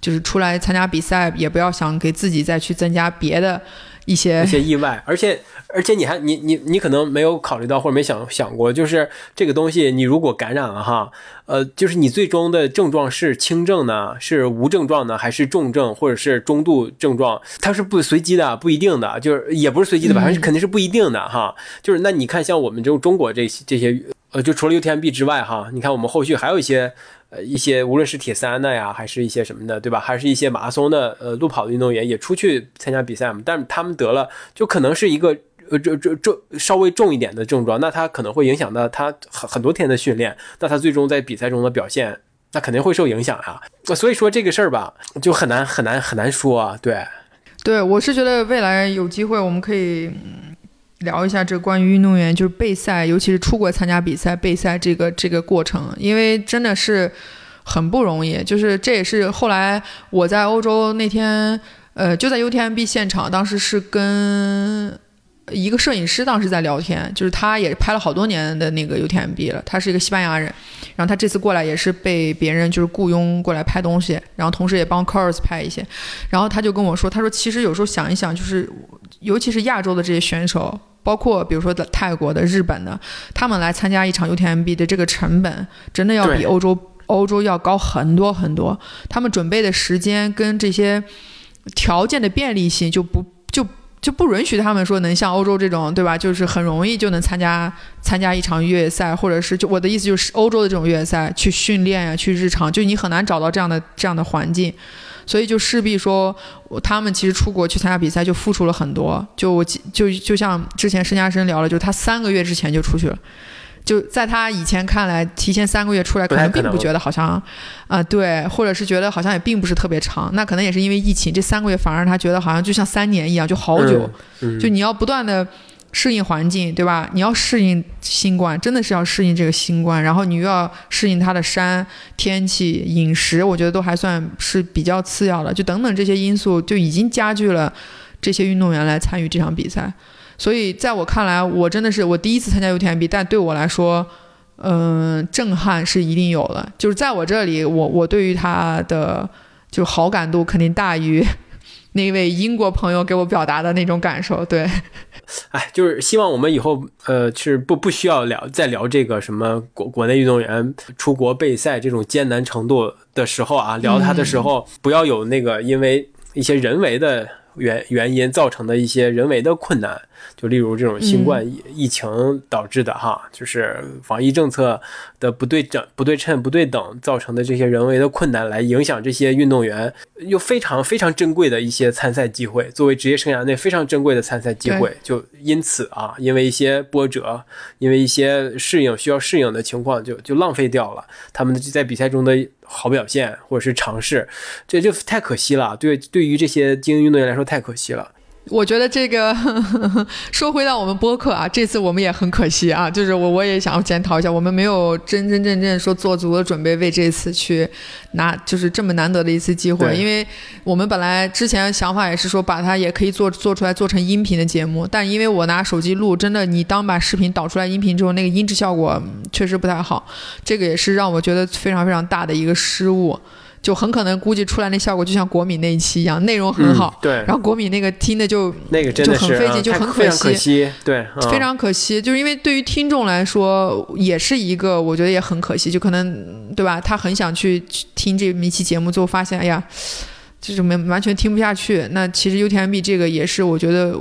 就是出来参加比赛，也不要想给自己再去增加别的一些一些意外，而且而且你还你你你可能没有考虑到或者没想想过，就是这个东西你如果感染了哈，呃，就是你最终的症状是轻症呢，是无症状呢，还是重症或者是中度症状，它是不随机的，不一定的，就是也不是随机的，反正肯定是不一定的哈。就是那你看像我们这种中国这些这些呃，就除了 UTMB 之外哈，你看我们后续还有一些。呃，一些无论是铁三的呀，还是一些什么的，对吧？还是一些马拉松的，呃，路跑的运动员也出去参加比赛嘛。但是他们得了，就可能是一个呃，这这这稍微重一点的症状，那他可能会影响到他很很多天的训练，那他最终在比赛中的表现，那肯定会受影响呀。所以说这个事儿吧，就很难很难很难说啊。对，对我是觉得未来有机会我们可以。聊一下这关于运动员就是备赛，尤其是出国参加比赛备赛这个这个过程，因为真的是很不容易。就是这也是后来我在欧洲那天，呃，就在 UTMB 现场，当时是跟一个摄影师当时在聊天，就是他也拍了好多年的那个 UTMB 了，他是一个西班牙人，然后他这次过来也是被别人就是雇佣过来拍东西，然后同时也帮 Cars 拍一些，然后他就跟我说，他说其实有时候想一想，就是尤其是亚洲的这些选手，包括比如说的泰国的、日本的，他们来参加一场 UTMB 的这个成本，真的要比欧洲欧洲要高很多很多，他们准备的时间跟这些条件的便利性就不就。就不允许他们说能像欧洲这种，对吧？就是很容易就能参加参加一场越野赛，或者是就我的意思就是欧洲的这种越野赛去训练呀，去日常，就你很难找到这样的这样的环境，所以就势必说他们其实出国去参加比赛就付出了很多。就我就就像之前申嘉生聊了，就他三个月之前就出去了。就在他以前看来，提前三个月出来，可能并不觉得好像，啊，对，或者是觉得好像也并不是特别长。那可能也是因为疫情，这三个月反而他觉得好像就像三年一样，就好久。就你要不断的适应环境，对吧？你要适应新冠，真的是要适应这个新冠。然后你又要适应它的山、天气、饮食，我觉得都还算是比较次要的。就等等这些因素，就已经加剧了这些运动员来参与这场比赛。所以，在我看来，我真的是我第一次参加 UTMB，但对我来说，嗯，震撼是一定有的。就是在我这里，我我对于他的就好感度肯定大于那位英国朋友给我表达的那种感受。对，哎，就是希望我们以后呃是不不需要聊再聊这个什么国国内运动员出国备赛这种艰难程度的时候啊，聊他的时候不要有那个因为一些人为的原原因造成的一些人为的困难。就例如这种新冠疫情导致的哈，就是防疫政策的不对整、不对称、不对等造成的这些人为的困难，来影响这些运动员又非常非常珍贵的一些参赛机会，作为职业生涯内非常珍贵的参赛机会，就因此啊，因为一些波折，因为一些适应需要适应的情况，就就浪费掉了他们在比赛中的好表现或者是尝试，这就太可惜了。对，对于这些精英运动员来说，太可惜了。我觉得这个 说回到我们播客啊，这次我们也很可惜啊，就是我我也想要检讨一下，我们没有真真正正说做足了准备为这次去拿，就是这么难得的一次机会，因为我们本来之前想法也是说把它也可以做做出来做成音频的节目，但因为我拿手机录，真的你当把视频导出来音频之后，那个音质效果确实不太好，这个也是让我觉得非常非常大的一个失误。就很可能估计出来那效果就像国米那一期一样，内容很好，对。然后国米那个听的就那个真的是很费劲，就很可惜，对，非常可惜。就是因为对于听众来说，也是一个我觉得也很可惜，就可能对吧？他很想去听这么一期节目，最后发现，哎呀，就是没完全听不下去。那其实 UTMB 这个也是我觉得。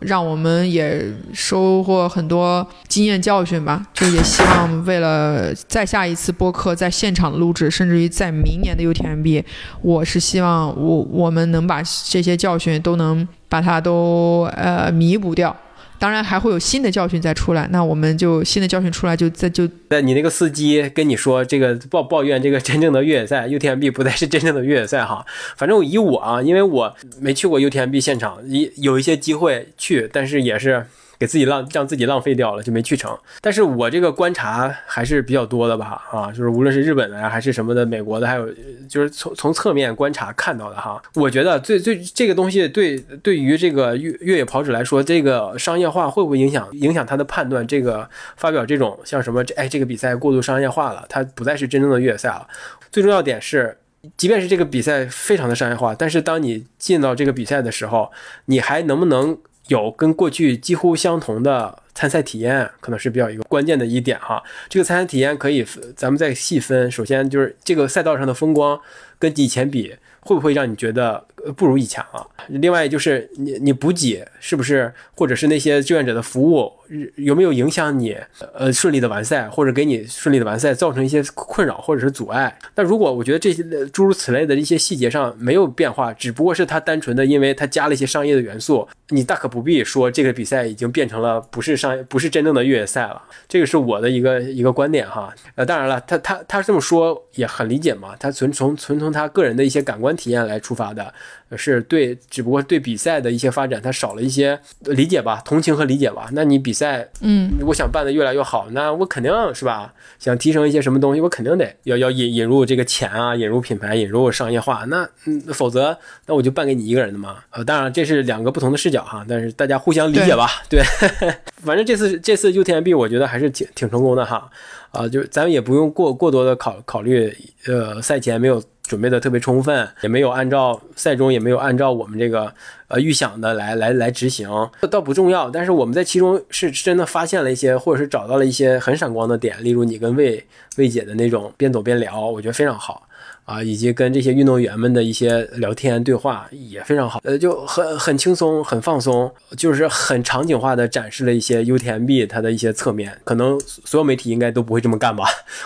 让我们也收获很多经验教训吧，就也希望为了再下一次播客在现场录制，甚至于在明年的 UTMB，我是希望我我们能把这些教训都能把它都呃弥补掉。当然还会有新的教训再出来，那我们就新的教训出来就再就。那你那个司机跟你说这个抱抱怨这个真正的越野赛 UTMB 不再是真正的越野赛哈，反正以我啊，因为我没去过 UTMB 现场，一有一些机会去，但是也是。给自己浪让自己浪费掉了，就没去成。但是我这个观察还是比较多的吧，啊，就是无论是日本的呀，还是什么的，美国的，还有就是从从侧面观察看到的哈。我觉得最最这个东西对对于这个越越野跑者来说，这个商业化会不会影响影响他的判断？这个发表这种像什么哎这个比赛过度商业化了，它不再是真正的越野赛了。最重要点是，即便是这个比赛非常的商业化，但是当你进到这个比赛的时候，你还能不能？有跟过去几乎相同的参赛体验，可能是比较一个关键的一点哈。这个参赛体验可以，咱们再细分。首先就是这个赛道上的风光，跟以前比，会不会让你觉得？不如以前了。另外就是你你补给是不是，或者是那些志愿者的服务有没有影响你呃顺利的完赛，或者给你顺利的完赛造成一些困扰或者是阻碍？那如果我觉得这些诸如此类的一些细节上没有变化，只不过是它单纯的因为它加了一些商业的元素，你大可不必说这个比赛已经变成了不是商不是真正的越野赛了。这个是我的一个一个观点哈。呃，当然了，他他他这么说也很理解嘛，他纯从纯从他个人的一些感官体验来出发的。是对，只不过对比赛的一些发展，他少了一些理解吧，同情和理解吧。那你比赛，嗯，我想办的越来越好，那我肯定是吧，想提升一些什么东西，我肯定得要要引引入这个钱啊，引入品牌，引入商业化。那嗯，否则那我就办给你一个人的嘛。呃，当然这是两个不同的视角哈，但是大家互相理解吧。对，反正这次这次 UTMB 我觉得还是挺挺成功的哈。啊，就咱们也不用过过多的考考虑，呃，赛前没有准备的特别充分，也没有按照赛中也没有按照我们这个呃预想的来来来执行，倒不重要。但是我们在其中是真的发现了一些，或者是找到了一些很闪光的点，例如你跟魏魏姐的那种边走边聊，我觉得非常好。啊，以及跟这些运动员们的一些聊天对话也非常好，呃，就很很轻松，很放松，就是很场景化的展示了一些 UTMB 它的一些侧面。可能所有媒体应该都不会这么干吧？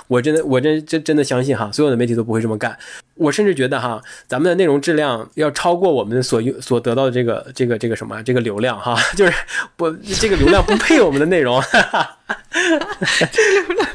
我真的，我真真真的相信哈，所有的媒体都不会这么干。我甚至觉得哈，咱们的内容质量要超过我们所所得到的这个这个这个什么这个流量哈，就是不这个流量不配我们的内容。这个流量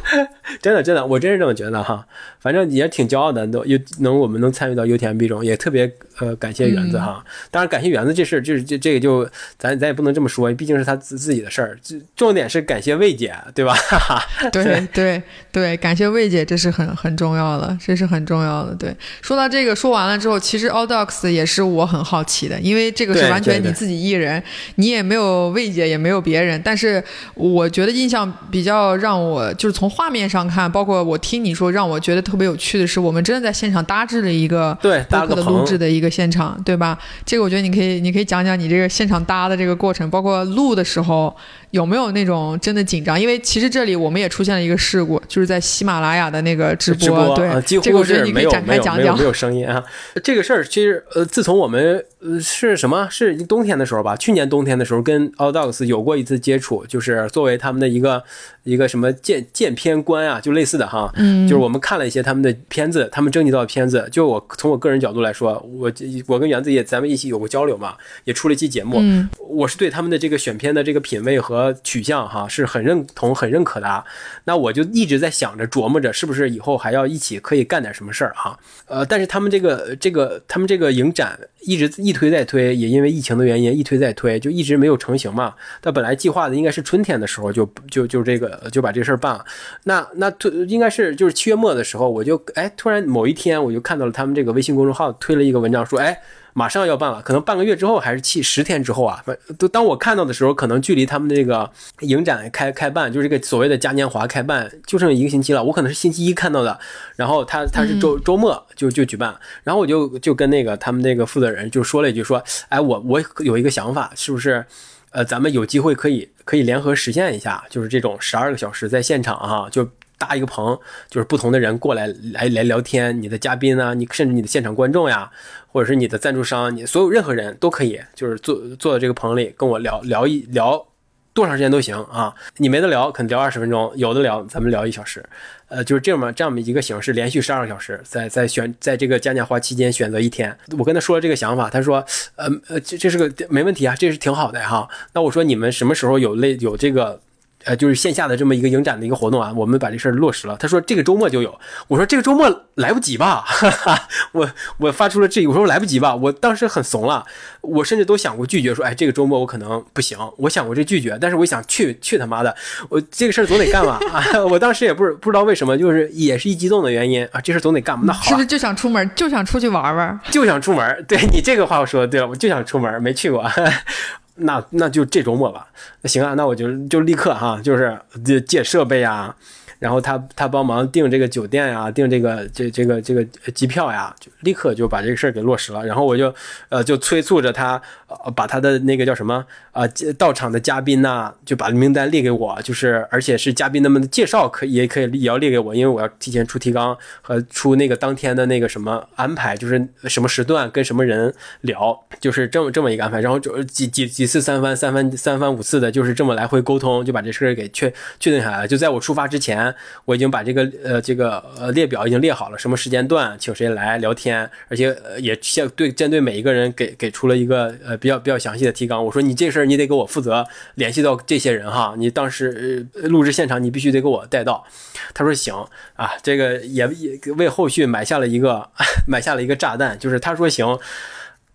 真的真的，我真是这么觉得哈。反正也挺骄傲的，都有能我们能参与到 UTMB 中，也特别呃感谢园子哈。当然感谢园子这事，就是这这个就咱咱也不能这么说，毕竟是他自自己的事儿。重点是感谢魏姐，对吧？对对 对，感谢魏姐，这是很很重要的，这是很重要的。对，说到这个说完了之后，其实 Audox 也是我很好奇的，因为这个是完全你自己一人，你也没有魏姐，也没有别人。但是我觉得印象比较让我就是从画面上看，包括我听你说，让我觉得。特别有趣的是，我们真的在现场搭制了一个对播客的录制的一个现场，对吧？这个我觉得你可以，你可以讲讲你这个现场搭的这个过程，包括录的时候有没有那种真的紧张？因为其实这里我们也出现了一个事故，就是在喜马拉雅的那个直播，对，几乎是没有没有没有声音啊。这个事儿其实呃，自从我们呃是什么是冬天的时候吧，去年冬天的时候跟 Audox 有过一次接触，就是作为他们的一个一个什么鉴鉴片官啊，就类似的哈，嗯，就是我们看了一些。他们的片子，他们征集到的片子，就我从我个人角度来说，我我跟园子也咱们一起有过交流嘛，也出了一期节目。嗯，我是对他们的这个选片的这个品味和呃取向哈是很认同、很认可的。那我就一直在想着、琢磨着，是不是以后还要一起可以干点什么事儿哈？呃，但是他们这个、这个、他们这个影展一直一推再推，也因为疫情的原因一推再推，就一直没有成型嘛。他本来计划的应该是春天的时候就就就这个就把这事儿办了。那那推应该是就是七月末的时候。我就哎，突然某一天我就看到了他们这个微信公众号推了一个文章，说哎，马上要办了，可能半个月之后还是七十天之后啊。都当我看到的时候，可能距离他们那个影展开开办，就是这个所谓的嘉年华开办，就剩一个星期了。我可能是星期一看到的，然后他他是周周末就就举办，然后我就就跟那个他们那个负责人就说了一句，说哎，我我有一个想法，是不是呃，咱们有机会可以可以联合实现一下，就是这种十二个小时在现场哈，就。搭一个棚，就是不同的人过来来来聊天，你的嘉宾啊，你甚至你的现场观众呀，或者是你的赞助商，你所有任何人都可以，就是坐坐在这个棚里跟我聊聊一聊，多长时间都行啊。你没得聊，可能聊二十分钟；有的聊，咱们聊一小时。呃，就是这么这样一个形式，连续十二个小时，在在选在这个嘉年华期间选择一天。我跟他说了这个想法，他说，呃呃，这这是个没问题啊，这是挺好的哈。那我说你们什么时候有类有这个？呃，就是线下的这么一个影展的一个活动啊，我们把这事儿落实了。他说这个周末就有，我说这个周末来不及吧？哈哈，我我发出了质疑，我说来不及吧？我当时很怂了，我甚至都想过拒绝，说哎，这个周末我可能不行。我想过这拒绝，但是我想去去他妈的，我这个事儿总得干吧啊！我当时也不是不知道为什么，就是也是一激动的原因啊，这事儿总得干嘛？那好，是不是就想出门，就想出去玩玩，就想出门？对你这个话我说的对了，我就想出门，没去过。那那就这周末吧，那行啊，那我就就立刻哈，就是借借设备啊。然后他他帮忙订这个酒店呀，订这个这这个这个机票呀，就立刻就把这个事儿给落实了。然后我就呃就催促着他，呃把他的那个叫什么啊到场的嘉宾呐，就把名单列给我，就是而且是嘉宾他们的介绍可以也可以也要列给我，因为我要提前出提纲和出那个当天的那个什么安排，就是什么时段跟什么人聊，就是这么这么一个安排。然后就几几几次三番三番三番五次的，就是这么来回沟通，就把这事儿给确确定下来。就在我出发之前。我已经把这个呃这个呃列表已经列好了，什么时间段请谁来聊天，而且也相对针对每一个人给给出了一个呃比较比较详细的提纲。我说你这事儿你得给我负责联系到这些人哈，你当时录制现场你必须得给我带到。他说行啊，这个也也为后续埋下了一个 埋下了一个炸弹，就是他说行。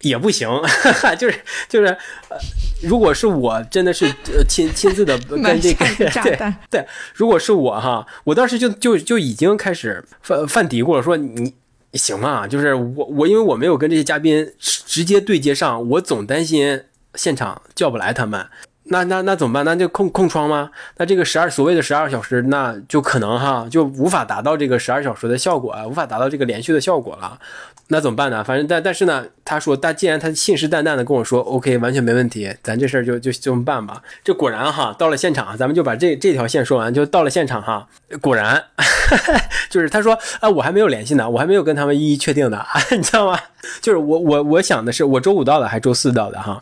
也不行，就是就是，呃，如果是我真的是呃亲亲自的跟这个对对，如果是我哈，我当时就就就已经开始犯犯嘀咕了，说你行吗？就是我我因为我没有跟这些嘉宾直接对接上，我总担心现场叫不来他们。那那那怎么办？那就空空窗吗？那这个十二所谓的十二小时，那就可能哈就无法达到这个十二小时的效果啊，无法达到这个连续的效果了。那怎么办呢？反正但但是呢，他说，他既然他信誓旦旦的跟我说，OK，完全没问题，咱这事儿就就这么办吧。这果然哈，到了现场，咱们就把这这条线说完，就到了现场哈，果然 就是他说啊，我还没有联系呢，我还没有跟他们一一确定的，你知道吗？就是我我我想的是，我周五到的还是周四到的哈。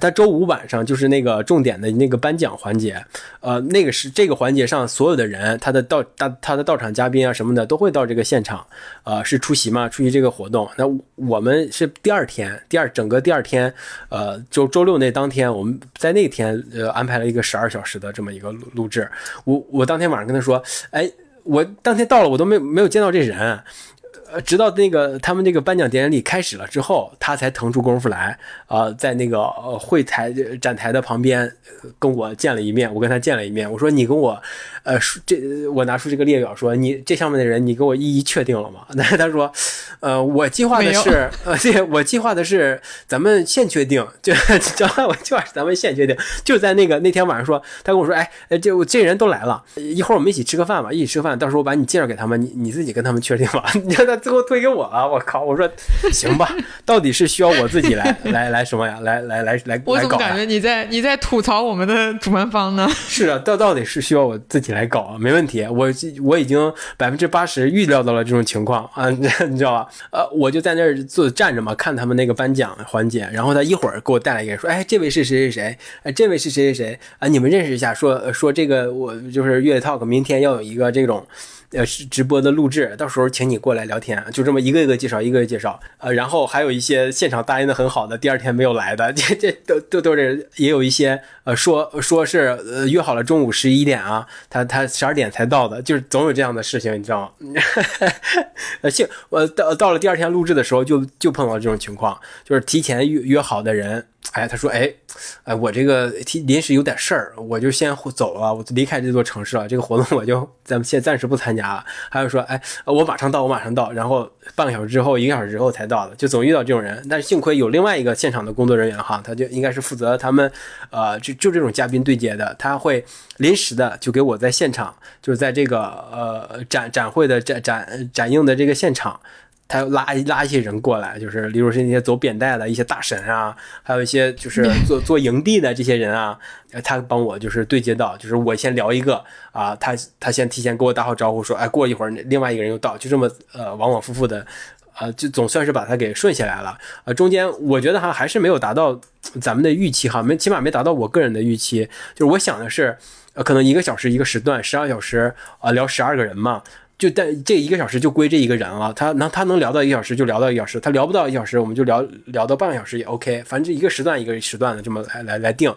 他周五晚上就是那个重点的那个颁奖环节，呃，那个是这个环节上所有的人，他的到大他的到场嘉宾啊什么的都会到这个现场，呃，是出席嘛，出席这个活动。那我们是第二天，第二整个第二天，呃，周周六那当天，我们在那天呃安排了一个十二小时的这么一个录录制。我我当天晚上跟他说，哎，我当天到了，我都没没有见到这人。直到那个他们那个颁奖典礼开始了之后，他才腾出功夫来，呃，在那个呃会台展台的旁边跟我见了一面。我跟他见了一面，我说你跟我，呃，这我拿出这个列表说，你这上面的人你给我一一确定了吗？那他说，呃，我计划的是，呃，对，我计划的是咱们现确定，就就我计划是咱们现确定，就在那个那天晚上说，他跟我说，哎，就这人都来了，一会儿我们一起吃个饭吧，一起吃个饭，到时候我把你介绍给他们，你你自己跟他们确定吧。你看他。最后推给我了，我靠！我说行吧，到底是需要我自己来来来什么呀？来来来来，我怎么感觉你在你在吐槽我们的主办方呢？是啊，到到底是需要我自己来来搞？没问题，我我已经百分之八十预料到了这种情况啊，你知道吧？呃，我就在那儿坐站着嘛，看他们那个颁奖环节，然后他一会儿给我带来一个人说：“哎，这位是谁谁谁？哎，这位是谁谁谁？啊，你们认识一下？说说这个我就是粤 talk，明天要有一个这种。”呃，是直播的录制，到时候请你过来聊天，就这么一个一个介绍，一个一个介绍。呃，然后还有一些现场答应的很好的，第二天没有来的，这这都都都是，也有一些呃说说是呃约好了中午十一点啊，他他十二点才到的，就是总有这样的事情，你知道吗？呃，幸我到到了第二天录制的时候，就就碰到这种情况，就是提前约约好的人。哎，他说，哎，哎，我这个临时有点事儿，我就先走了，我离开这座城市了。这个活动我就咱们先暂时不参加了。还有说，哎，我马上到，我马上到，然后半个小时之后，一个小时之后才到的，就总遇到这种人。但是幸亏有另外一个现场的工作人员哈，他就应该是负责他们，呃，就就这种嘉宾对接的，他会临时的就给我在现场，就是在这个呃展展会的展展展映的这个现场。他要拉拉一些人过来，就是例如是那些走扁带的一些大神啊，还有一些就是 做做营地的这些人啊，他帮我就是对接到，就是我先聊一个啊，他他先提前给我打好招呼，说哎过一会儿另外一个人又到，就这么呃往往复复的，啊就总算是把他给顺下来了。呃中间我觉得哈还是没有达到咱们的预期哈，没起码没达到我个人的预期，就是我想的是呃可能一个小时一个时段，十二小时啊聊十二个人嘛。就但这一个小时就归这一个人了，他能他能聊到一个小时就聊到一个小时，他聊不到一小时我们就聊聊到半个小时也 OK，反正一个时段一个时段的这么来来来定，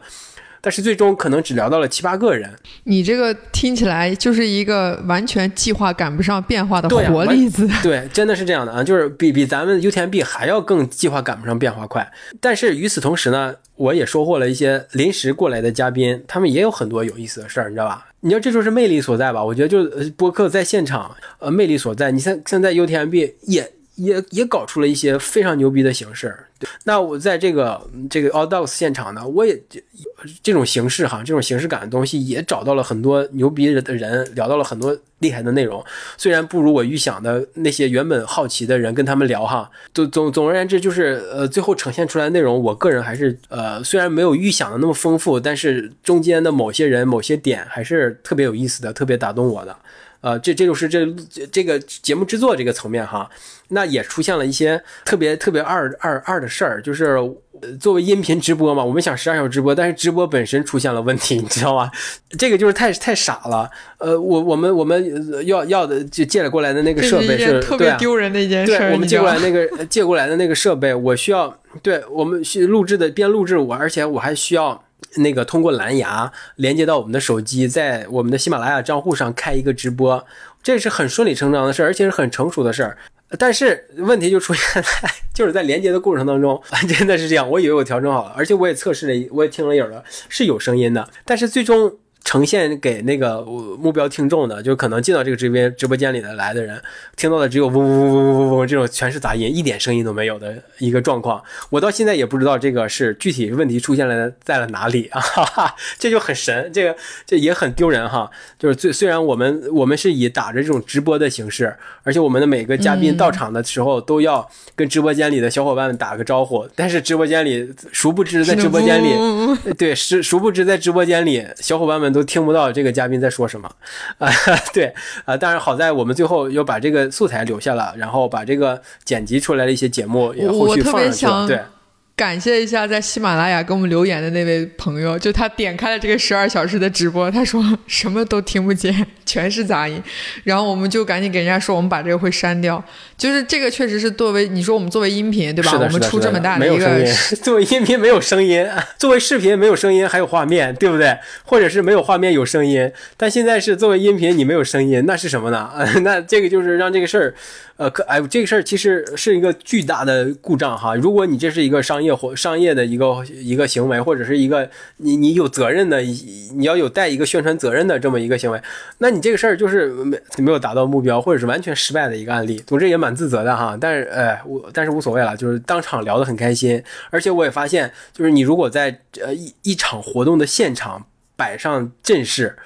但是最终可能只聊到了七八个人。你这个听起来就是一个完全计划赶不上变化的活例子。对，真的是这样的啊，就是比比咱们 UTMB 还要更计划赶不上变化快。但是与此同时呢，我也收获了一些临时过来的嘉宾，他们也有很多有意思的事儿，你知道吧？你要这就是魅力所在吧？我觉得就是播客在现场，呃，魅力所在。你像现在 UTMB 也也也搞出了一些非常牛逼的形式。那我在这个这个 All Dogs 现场呢，我也这种形式哈，这种形式感的东西也找到了很多牛逼的人，聊到了很多厉害的内容。虽然不如我预想的那些原本好奇的人跟他们聊哈，总总总而言之就是呃，最后呈现出来的内容，我个人还是呃，虽然没有预想的那么丰富，但是中间的某些人某些点还是特别有意思的，特别打动我的。呃，这这就是这这个节目制作这个层面哈，那也出现了一些特别特别二二二的事儿，就是作为音频直播嘛，我们想十二小时直播，但是直播本身出现了问题，你知道吗？这个就是太太傻了。呃，我我们我们要要的就借了过来的那个设备是特别丢人的一件事，对，我们借过来那个借过来的那个设备，我需要对我们需录制的边录制我，而且我还需要。那个通过蓝牙连接到我们的手机，在我们的喜马拉雅账户上开一个直播，这是很顺理成章的事儿，而且是很成熟的事儿。但是问题就出现在 就是在连接的过程当中，真的是这样。我以为我调整好了，而且我也测试了，我也听了一耳了，是有声音的，但是最终。呈现给那个目标听众的，就可能进到这个直播直播间里的来的人，听到的只有嗡嗡嗡嗡嗡嗡这种全是杂音，一点声音都没有的一个状况。我到现在也不知道这个是具体问题出现了在了哪里啊，哈哈，这就很神，这个这也很丢人哈。就是最虽然我们我们是以打着这种直播的形式，而且我们的每个嘉宾到场的时候都要跟直播间里的小伙伴们打个招呼，但是直播间里殊不知在直播间里，对，是殊不知在直播间里小伙伴们都。都听不到这个嘉宾在说什么，啊，对，啊，但是好在我们最后又把这个素材留下了，然后把这个剪辑出来的一些节目也后续放上去了，对。感谢一下在喜马拉雅给我们留言的那位朋友，就他点开了这个十二小时的直播，他说什么都听不见，全是杂音，然后我们就赶紧给人家说，我们把这个会删掉。就是这个确实是作为你说我们作为音频对吧？我们出这么大的一个，作为音频没有声音，作为视频没有声音还有画面，对不对？或者是没有画面有声音，但现在是作为音频你没有声音，那是什么呢？那这个就是让这个事儿。呃，可哎，这个事儿其实是一个巨大的故障哈。如果你这是一个商业商业的一个一个行为，或者是一个你你有责任的，你要有带一个宣传责任的这么一个行为，那你这个事儿就是没没有达到目标，或者是完全失败的一个案例。总之也蛮自责的哈。但是哎，我但是无所谓了，就是当场聊得很开心。而且我也发现，就是你如果在呃一一场活动的现场摆上阵势。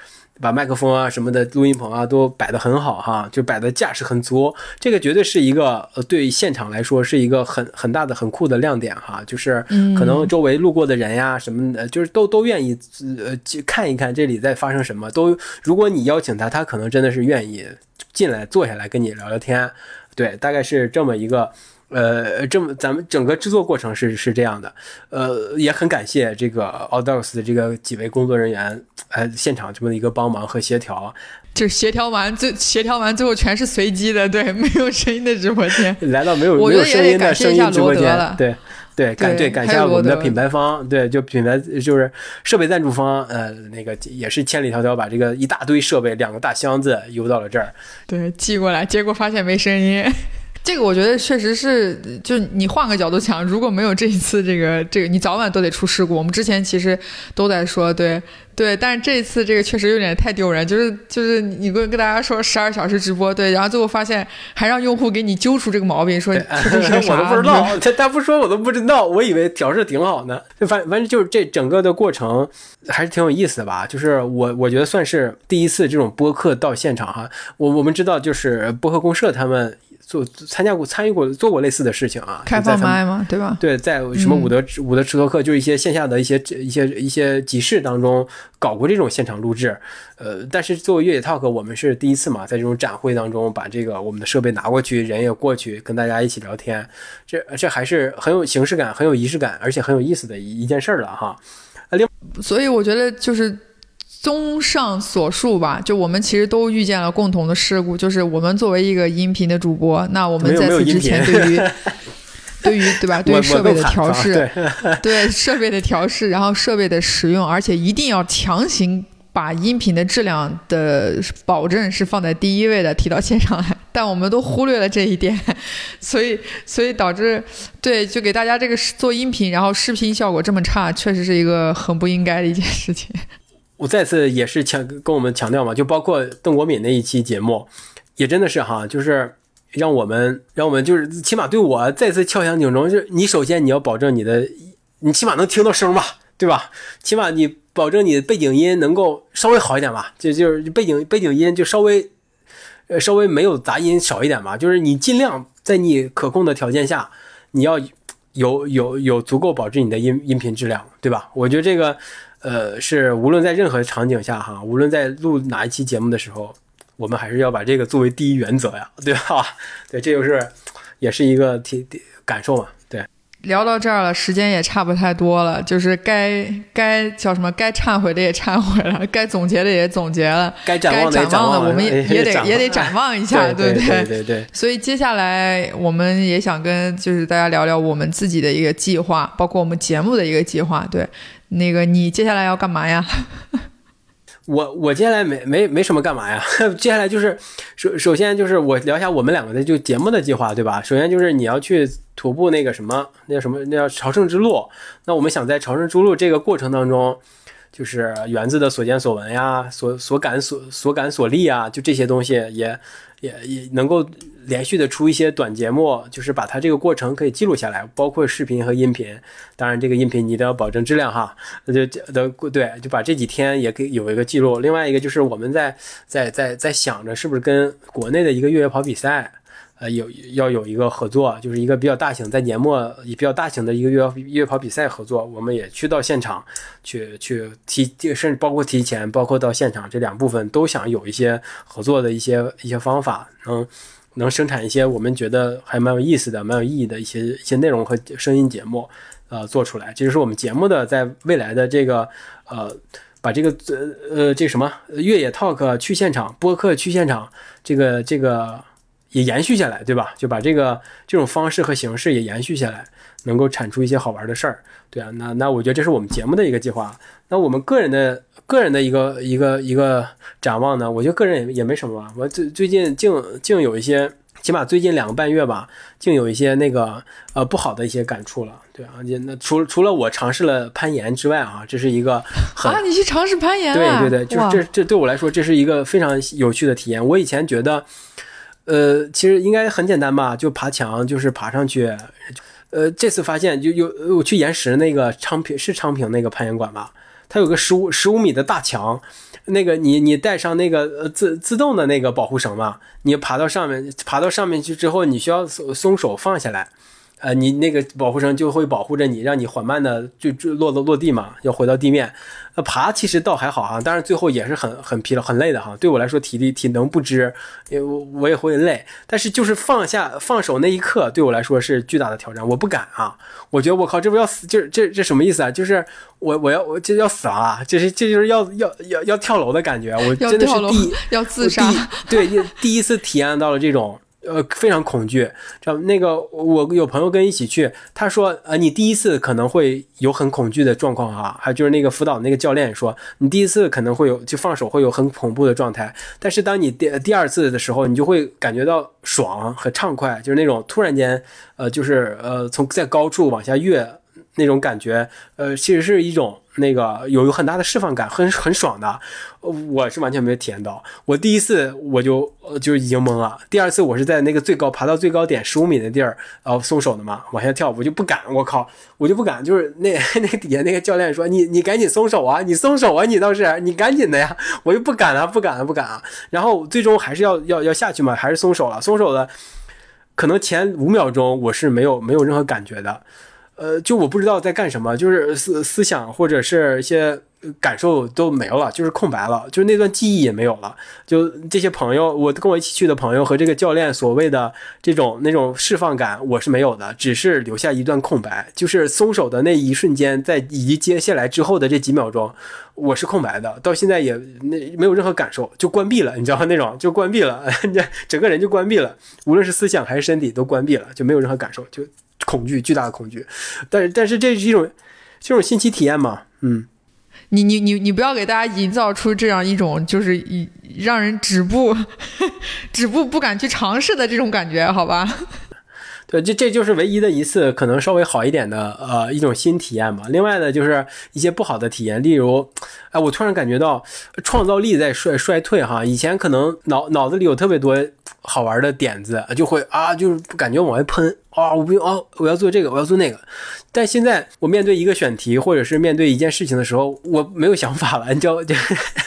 把麦克风啊什么的录音棚啊都摆得很好哈，就摆的架势很足，这个绝对是一个呃对现场来说是一个很很大的很酷的亮点哈，就是可能周围路过的人呀什么的，就是都都愿意呃看一看这里在发生什么，都如果你邀请他，他可能真的是愿意进来坐下来跟你聊聊天，对，大概是这么一个。呃，这么咱们整个制作过程是是这样的，呃，也很感谢这个 Audox 的这个几位工作人员，呃，现场这么一个帮忙和协调，就协调完最协调完最后全是随机的，对，没有声音的直播间，来到没有没有声音的声音直播间，对对感对感谢我们的品牌方，对，就品牌就是设备赞助方，呃，那个也是千里迢迢把这个一大堆设备两个大箱子邮到了这儿，对，寄过来，结果发现没声音。这个我觉得确实是，就你换个角度想，如果没有这一次这个这个，你早晚都得出事故。我们之前其实都在说，对。对，但是这一次这个确实有点太丢人，就是就是你跟跟大家说十二小时直播，对，然后最后发现还让用户给你揪出这个毛病，说这是啥？我都不知道，他他不说我都不知道，我以为调试挺好呢。反反正就是这整个的过程还是挺有意思的吧。就是我我觉得算是第一次这种播客到现场哈。我我们知道就是播客公社他们。做参加过、参与过、做过类似的事情啊，开放麦嘛？对吧？对，在什么伍德伍德吃托克，就是一些线下的一些一些一些集市当中搞过这种现场录制。呃，但是作为越野 talk，我们是第一次嘛，在这种展会当中把这个我们的设备拿过去，人也过去跟大家一起聊天，这这还是很有形式感、很有仪式感，而且很有意思的一一件事儿了哈。另，所以我觉得就是。综上所述吧，就我们其实都遇见了共同的事故，就是我们作为一个音频的主播，那我们在此之前对于 对于对吧，对于设备的调试，对。设备的调试，然后设备的使用，而且一定要强行把音频的质量的保证是放在第一位的提到线上来，但我们都忽略了这一点，所以所以导致对就给大家这个做音频，然后视频效果这么差，确实是一个很不应该的一件事情。我再次也是强跟我们强调嘛，就包括邓国敏那一期节目，也真的是哈，就是让我们让我们就是起码对我再次敲响警钟，就是你首先你要保证你的，你起码能听到声吧，对吧？起码你保证你的背景音能够稍微好一点吧，就就是背景背景音就稍微呃稍微没有杂音少一点吧，就是你尽量在你可控的条件下，你要有有有足够保证你的音音频质量，对吧？我觉得这个。呃，是无论在任何场景下哈，无论在录哪一期节目的时候，我们还是要把这个作为第一原则呀，对吧？对，这就是，也是一个体感受嘛。对，聊到这儿了，时间也差不太多了，就是该该叫什么，该忏悔的也忏悔了，该总结的也总结了，该展望的我们也也得也得展望一下，对不对？对对。所以接下来我们也想跟就是大家聊聊我们自己的一个计划，包括我们节目的一个计划，对。那个，你接下来要干嘛呀？我我接下来没没没什么干嘛呀？接下来就是首首先就是我聊一下我们两个的就节目的计划，对吧？首先就是你要去徒步那个什么，那叫什么？那叫朝圣之路。那我们想在朝圣之路这个过程当中，就是园子的所见所闻呀，所所感所所感所历啊，就这些东西也也也能够。连续的出一些短节目，就是把它这个过程可以记录下来，包括视频和音频。当然，这个音频你都要保证质量哈。那就的对，就把这几天也给有一个记录。另外一个就是我们在在在在想着是不是跟国内的一个越野跑比赛。呃，有要有一个合作，就是一个比较大型，在年末也比较大型的一个越越跑比赛合作，我们也去到现场去去提，甚至包括提前，包括到现场这两部分都想有一些合作的一些一些方法，能能生产一些我们觉得还蛮有意思的、蛮有意义的一些一些内容和声音节目，呃，做出来，这就是我们节目的在未来的这个呃，把这个呃呃这什么越野 talk 去现场播客去现场这个这个。也延续下来，对吧？就把这个这种方式和形式也延续下来，能够产出一些好玩的事儿，对啊。那那我觉得这是我们节目的一个计划。那我们个人的个人的一个一个一个展望呢？我觉得个人也也没什么吧。我最最近竟竟有一些，起码最近两个半月吧，竟有一些那个呃不好的一些感触了，对啊。那除除了我尝试了攀岩之外啊，这是一个啊，你去尝试攀岩了？对对对，就是这这对我来说这是一个非常有趣的体验。我以前觉得。呃，其实应该很简单吧，就爬墙，就是爬上去。呃，这次发现就有我去岩石那个昌平是昌平那个攀岩馆吧，它有个十五十五米的大墙，那个你你带上那个自自动的那个保护绳嘛，你爬到上面，爬到上面去之后，你需要松松手放下来。呃，你那个保护绳就会保护着你，让你缓慢的就就落落落地嘛，要回到地面。呃，爬其实倒还好哈，但是最后也是很很疲劳、很累的哈。对我来说，体力体能不支，我我也会累。但是就是放下放手那一刻，对我来说是巨大的挑战，我不敢啊。我觉得我靠，这不要死，这这这什么意思啊？就是我我要我这要死了啊！这是这就是要要要要跳楼的感觉，我真的是第要自杀，对，第一次体验到了这种。呃，非常恐惧。这样那个，我有朋友跟一起去，他说，呃，你第一次可能会有很恐惧的状况哈，还就是那个辅导那个教练说，你第一次可能会有就放手会有很恐怖的状态，但是当你第第二次的时候，你就会感觉到爽和畅快，就是那种突然间，呃，就是呃，从在高处往下跃。那种感觉，呃，其实是一种那个有有很大的释放感，很很爽的。我是完全没有体验到。我第一次我就就已经懵了。第二次我是在那个最高爬到最高点十五米的地儿，然后松手的嘛，往下跳，我就不敢。我靠，我就不敢。就是 那那底下那个教练说：“你你赶紧松手啊，你松手啊，你倒是你赶紧的呀。”我就不敢啊，不敢啊，不敢啊。然后最终还是要要要下去嘛，还是松手了。松手了，可能前五秒钟我是没有没有任何感觉的。呃，就我不知道在干什么，就是思思想或者是一些感受都没有了，就是空白了，就是那段记忆也没有了。就这些朋友，我跟我一起去的朋友和这个教练所谓的这种那种释放感，我是没有的，只是留下一段空白。就是松手的那一瞬间，在以及接下来之后的这几秒钟，我是空白的，到现在也那没有任何感受，就关闭了，你知道吗？那种就关闭了，整个人就关闭了，无论是思想还是身体都关闭了，就没有任何感受，就。恐惧，巨大的恐惧，但是但是这是一种这种新奇体验嘛？嗯，你你你你不要给大家营造出这样一种就是一让人止步 止步不敢去尝试的这种感觉，好吧？对，这这就是唯一的一次可能稍微好一点的呃一种新体验嘛。另外呢就是一些不好的体验，例如，哎，我突然感觉到创造力在衰衰退哈。以前可能脑脑子里有特别多好玩的点子，就会啊，就是感觉往外喷。啊，我不用啊！我要做这个，我要做那个。但现在我面对一个选题，或者是面对一件事情的时候，我没有想法了，你知道，就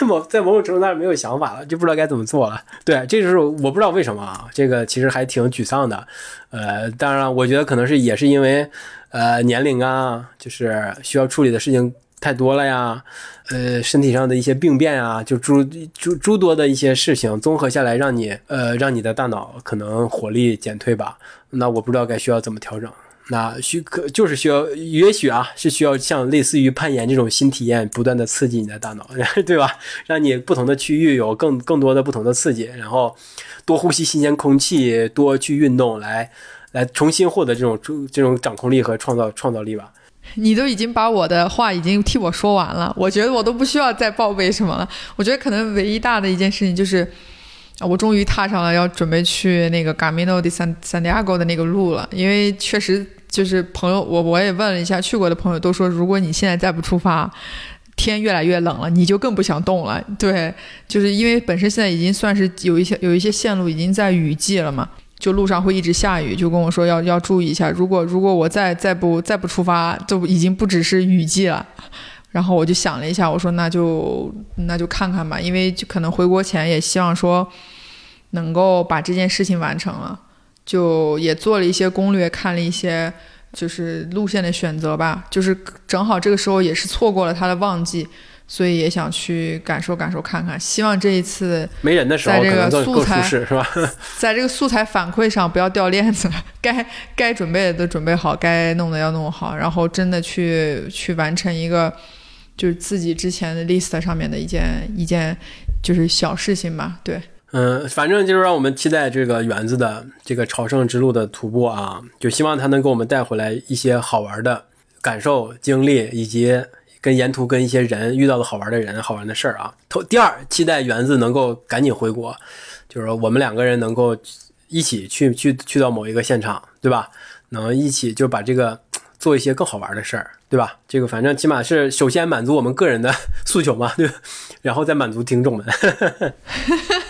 某在某种程度上没有想法了，就不知道该怎么做了。对，这就是我不知道为什么啊，这个其实还挺沮丧的。呃，当然，我觉得可能是也是因为呃年龄啊，就是需要处理的事情。太多了呀，呃，身体上的一些病变啊，就诸诸诸多的一些事情综合下来，让你呃，让你的大脑可能活力减退吧。那我不知道该需要怎么调整。那需可就是需要，也许啊，是需要像类似于攀岩这种新体验，不断的刺激你的大脑，对吧？让你不同的区域有更更多的不同的刺激，然后多呼吸新鲜空气，多去运动，来来重新获得这种这种掌控力和创造创造力吧。你都已经把我的话已经替我说完了，我觉得我都不需要再报备什么了。我觉得可能唯一大的一件事情就是，我终于踏上了要准备去那个 Camino de San Santiago 的那个路了。因为确实就是朋友，我我也问了一下去过的朋友，都说如果你现在再不出发，天越来越冷了，你就更不想动了。对，就是因为本身现在已经算是有一些有一些线路已经在雨季了嘛。就路上会一直下雨，就跟我说要要注意一下。如果如果我再再不再不出发，就已经不只是雨季了。然后我就想了一下，我说那就那就看看吧，因为就可能回国前也希望说能够把这件事情完成了，就也做了一些攻略，看了一些就是路线的选择吧。就是正好这个时候也是错过了他的旺季。所以也想去感受感受看看，希望这一次没人的时候，在这个素材是吧？在这个素材反馈上不要掉链子，该该准备的都准备好，该弄的要弄好，然后真的去去完成一个就是自己之前的 list 上面的一件一件就是小事情吧。对，嗯，反正就是让我们期待这个园子的这个朝圣之路的徒步啊，就希望他能给我们带回来一些好玩的感受、经历以及。跟沿途跟一些人遇到的好玩的人、好玩的事儿啊。头第二，期待园子能够赶紧回国，就是说我们两个人能够一起去去去到某一个现场，对吧？能一起就把这个做一些更好玩的事儿，对吧？这个反正起码是首先满足我们个人的 诉求嘛，对吧，然后再满足听众们。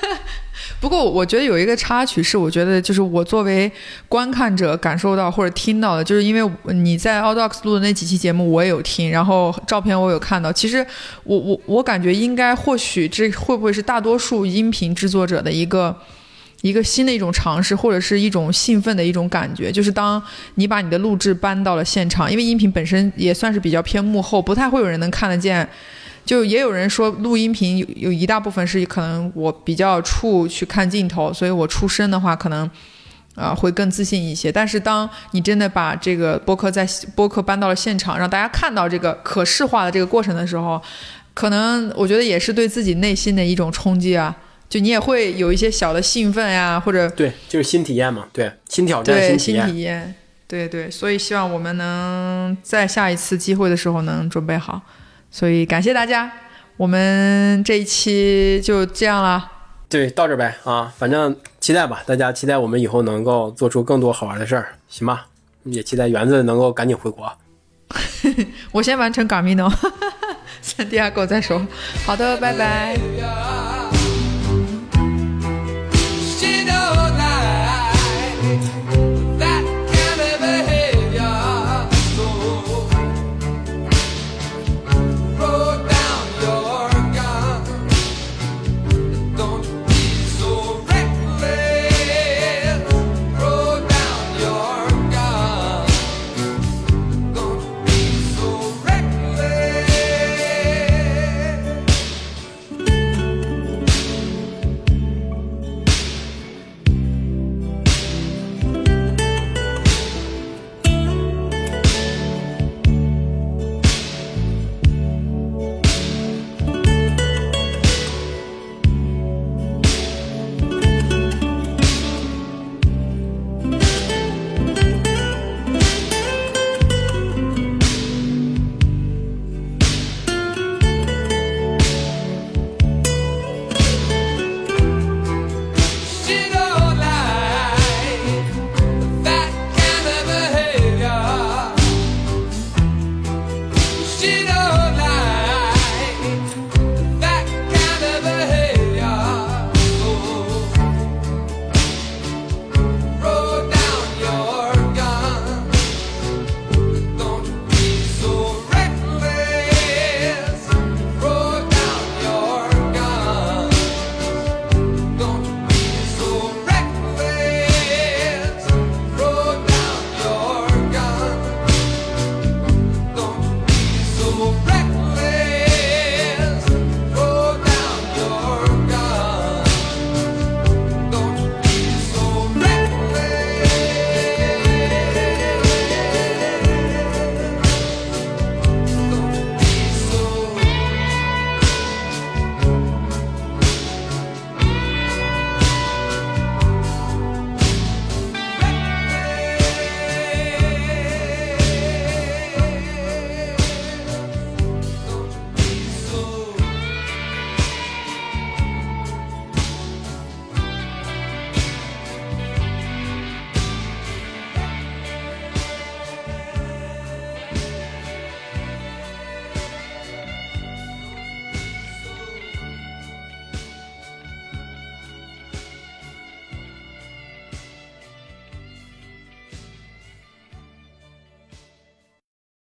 不过我觉得有一个插曲是，我觉得就是我作为观看者感受到或者听到的，就是因为你在 Audox 录的那几期节目我也有听，然后照片我有看到。其实我我我感觉应该或许这会不会是大多数音频制作者的一个一个新的一种尝试，或者是一种兴奋的一种感觉，就是当你把你的录制搬到了现场，因为音频本身也算是比较偏幕后，不太会有人能看得见。就也有人说录音频有有一大部分是可能我比较怵去看镜头，所以我出声的话可能，啊会更自信一些。但是当你真的把这个播客在播客搬到了现场，让大家看到这个可视化的这个过程的时候，可能我觉得也是对自己内心的一种冲击啊。就你也会有一些小的兴奋呀，或者对，就是新体验嘛，对，新挑战，对，新体验，对对。所以希望我们能在下一次机会的时候能准备好。所以感谢大家，我们这一期就这样了。对，到这呗啊，反正期待吧，大家期待我们以后能够做出更多好玩的事儿，行吧？也期待园子能够赶紧回国。我先完成 Gamino，三 第二个再说。好的，拜拜。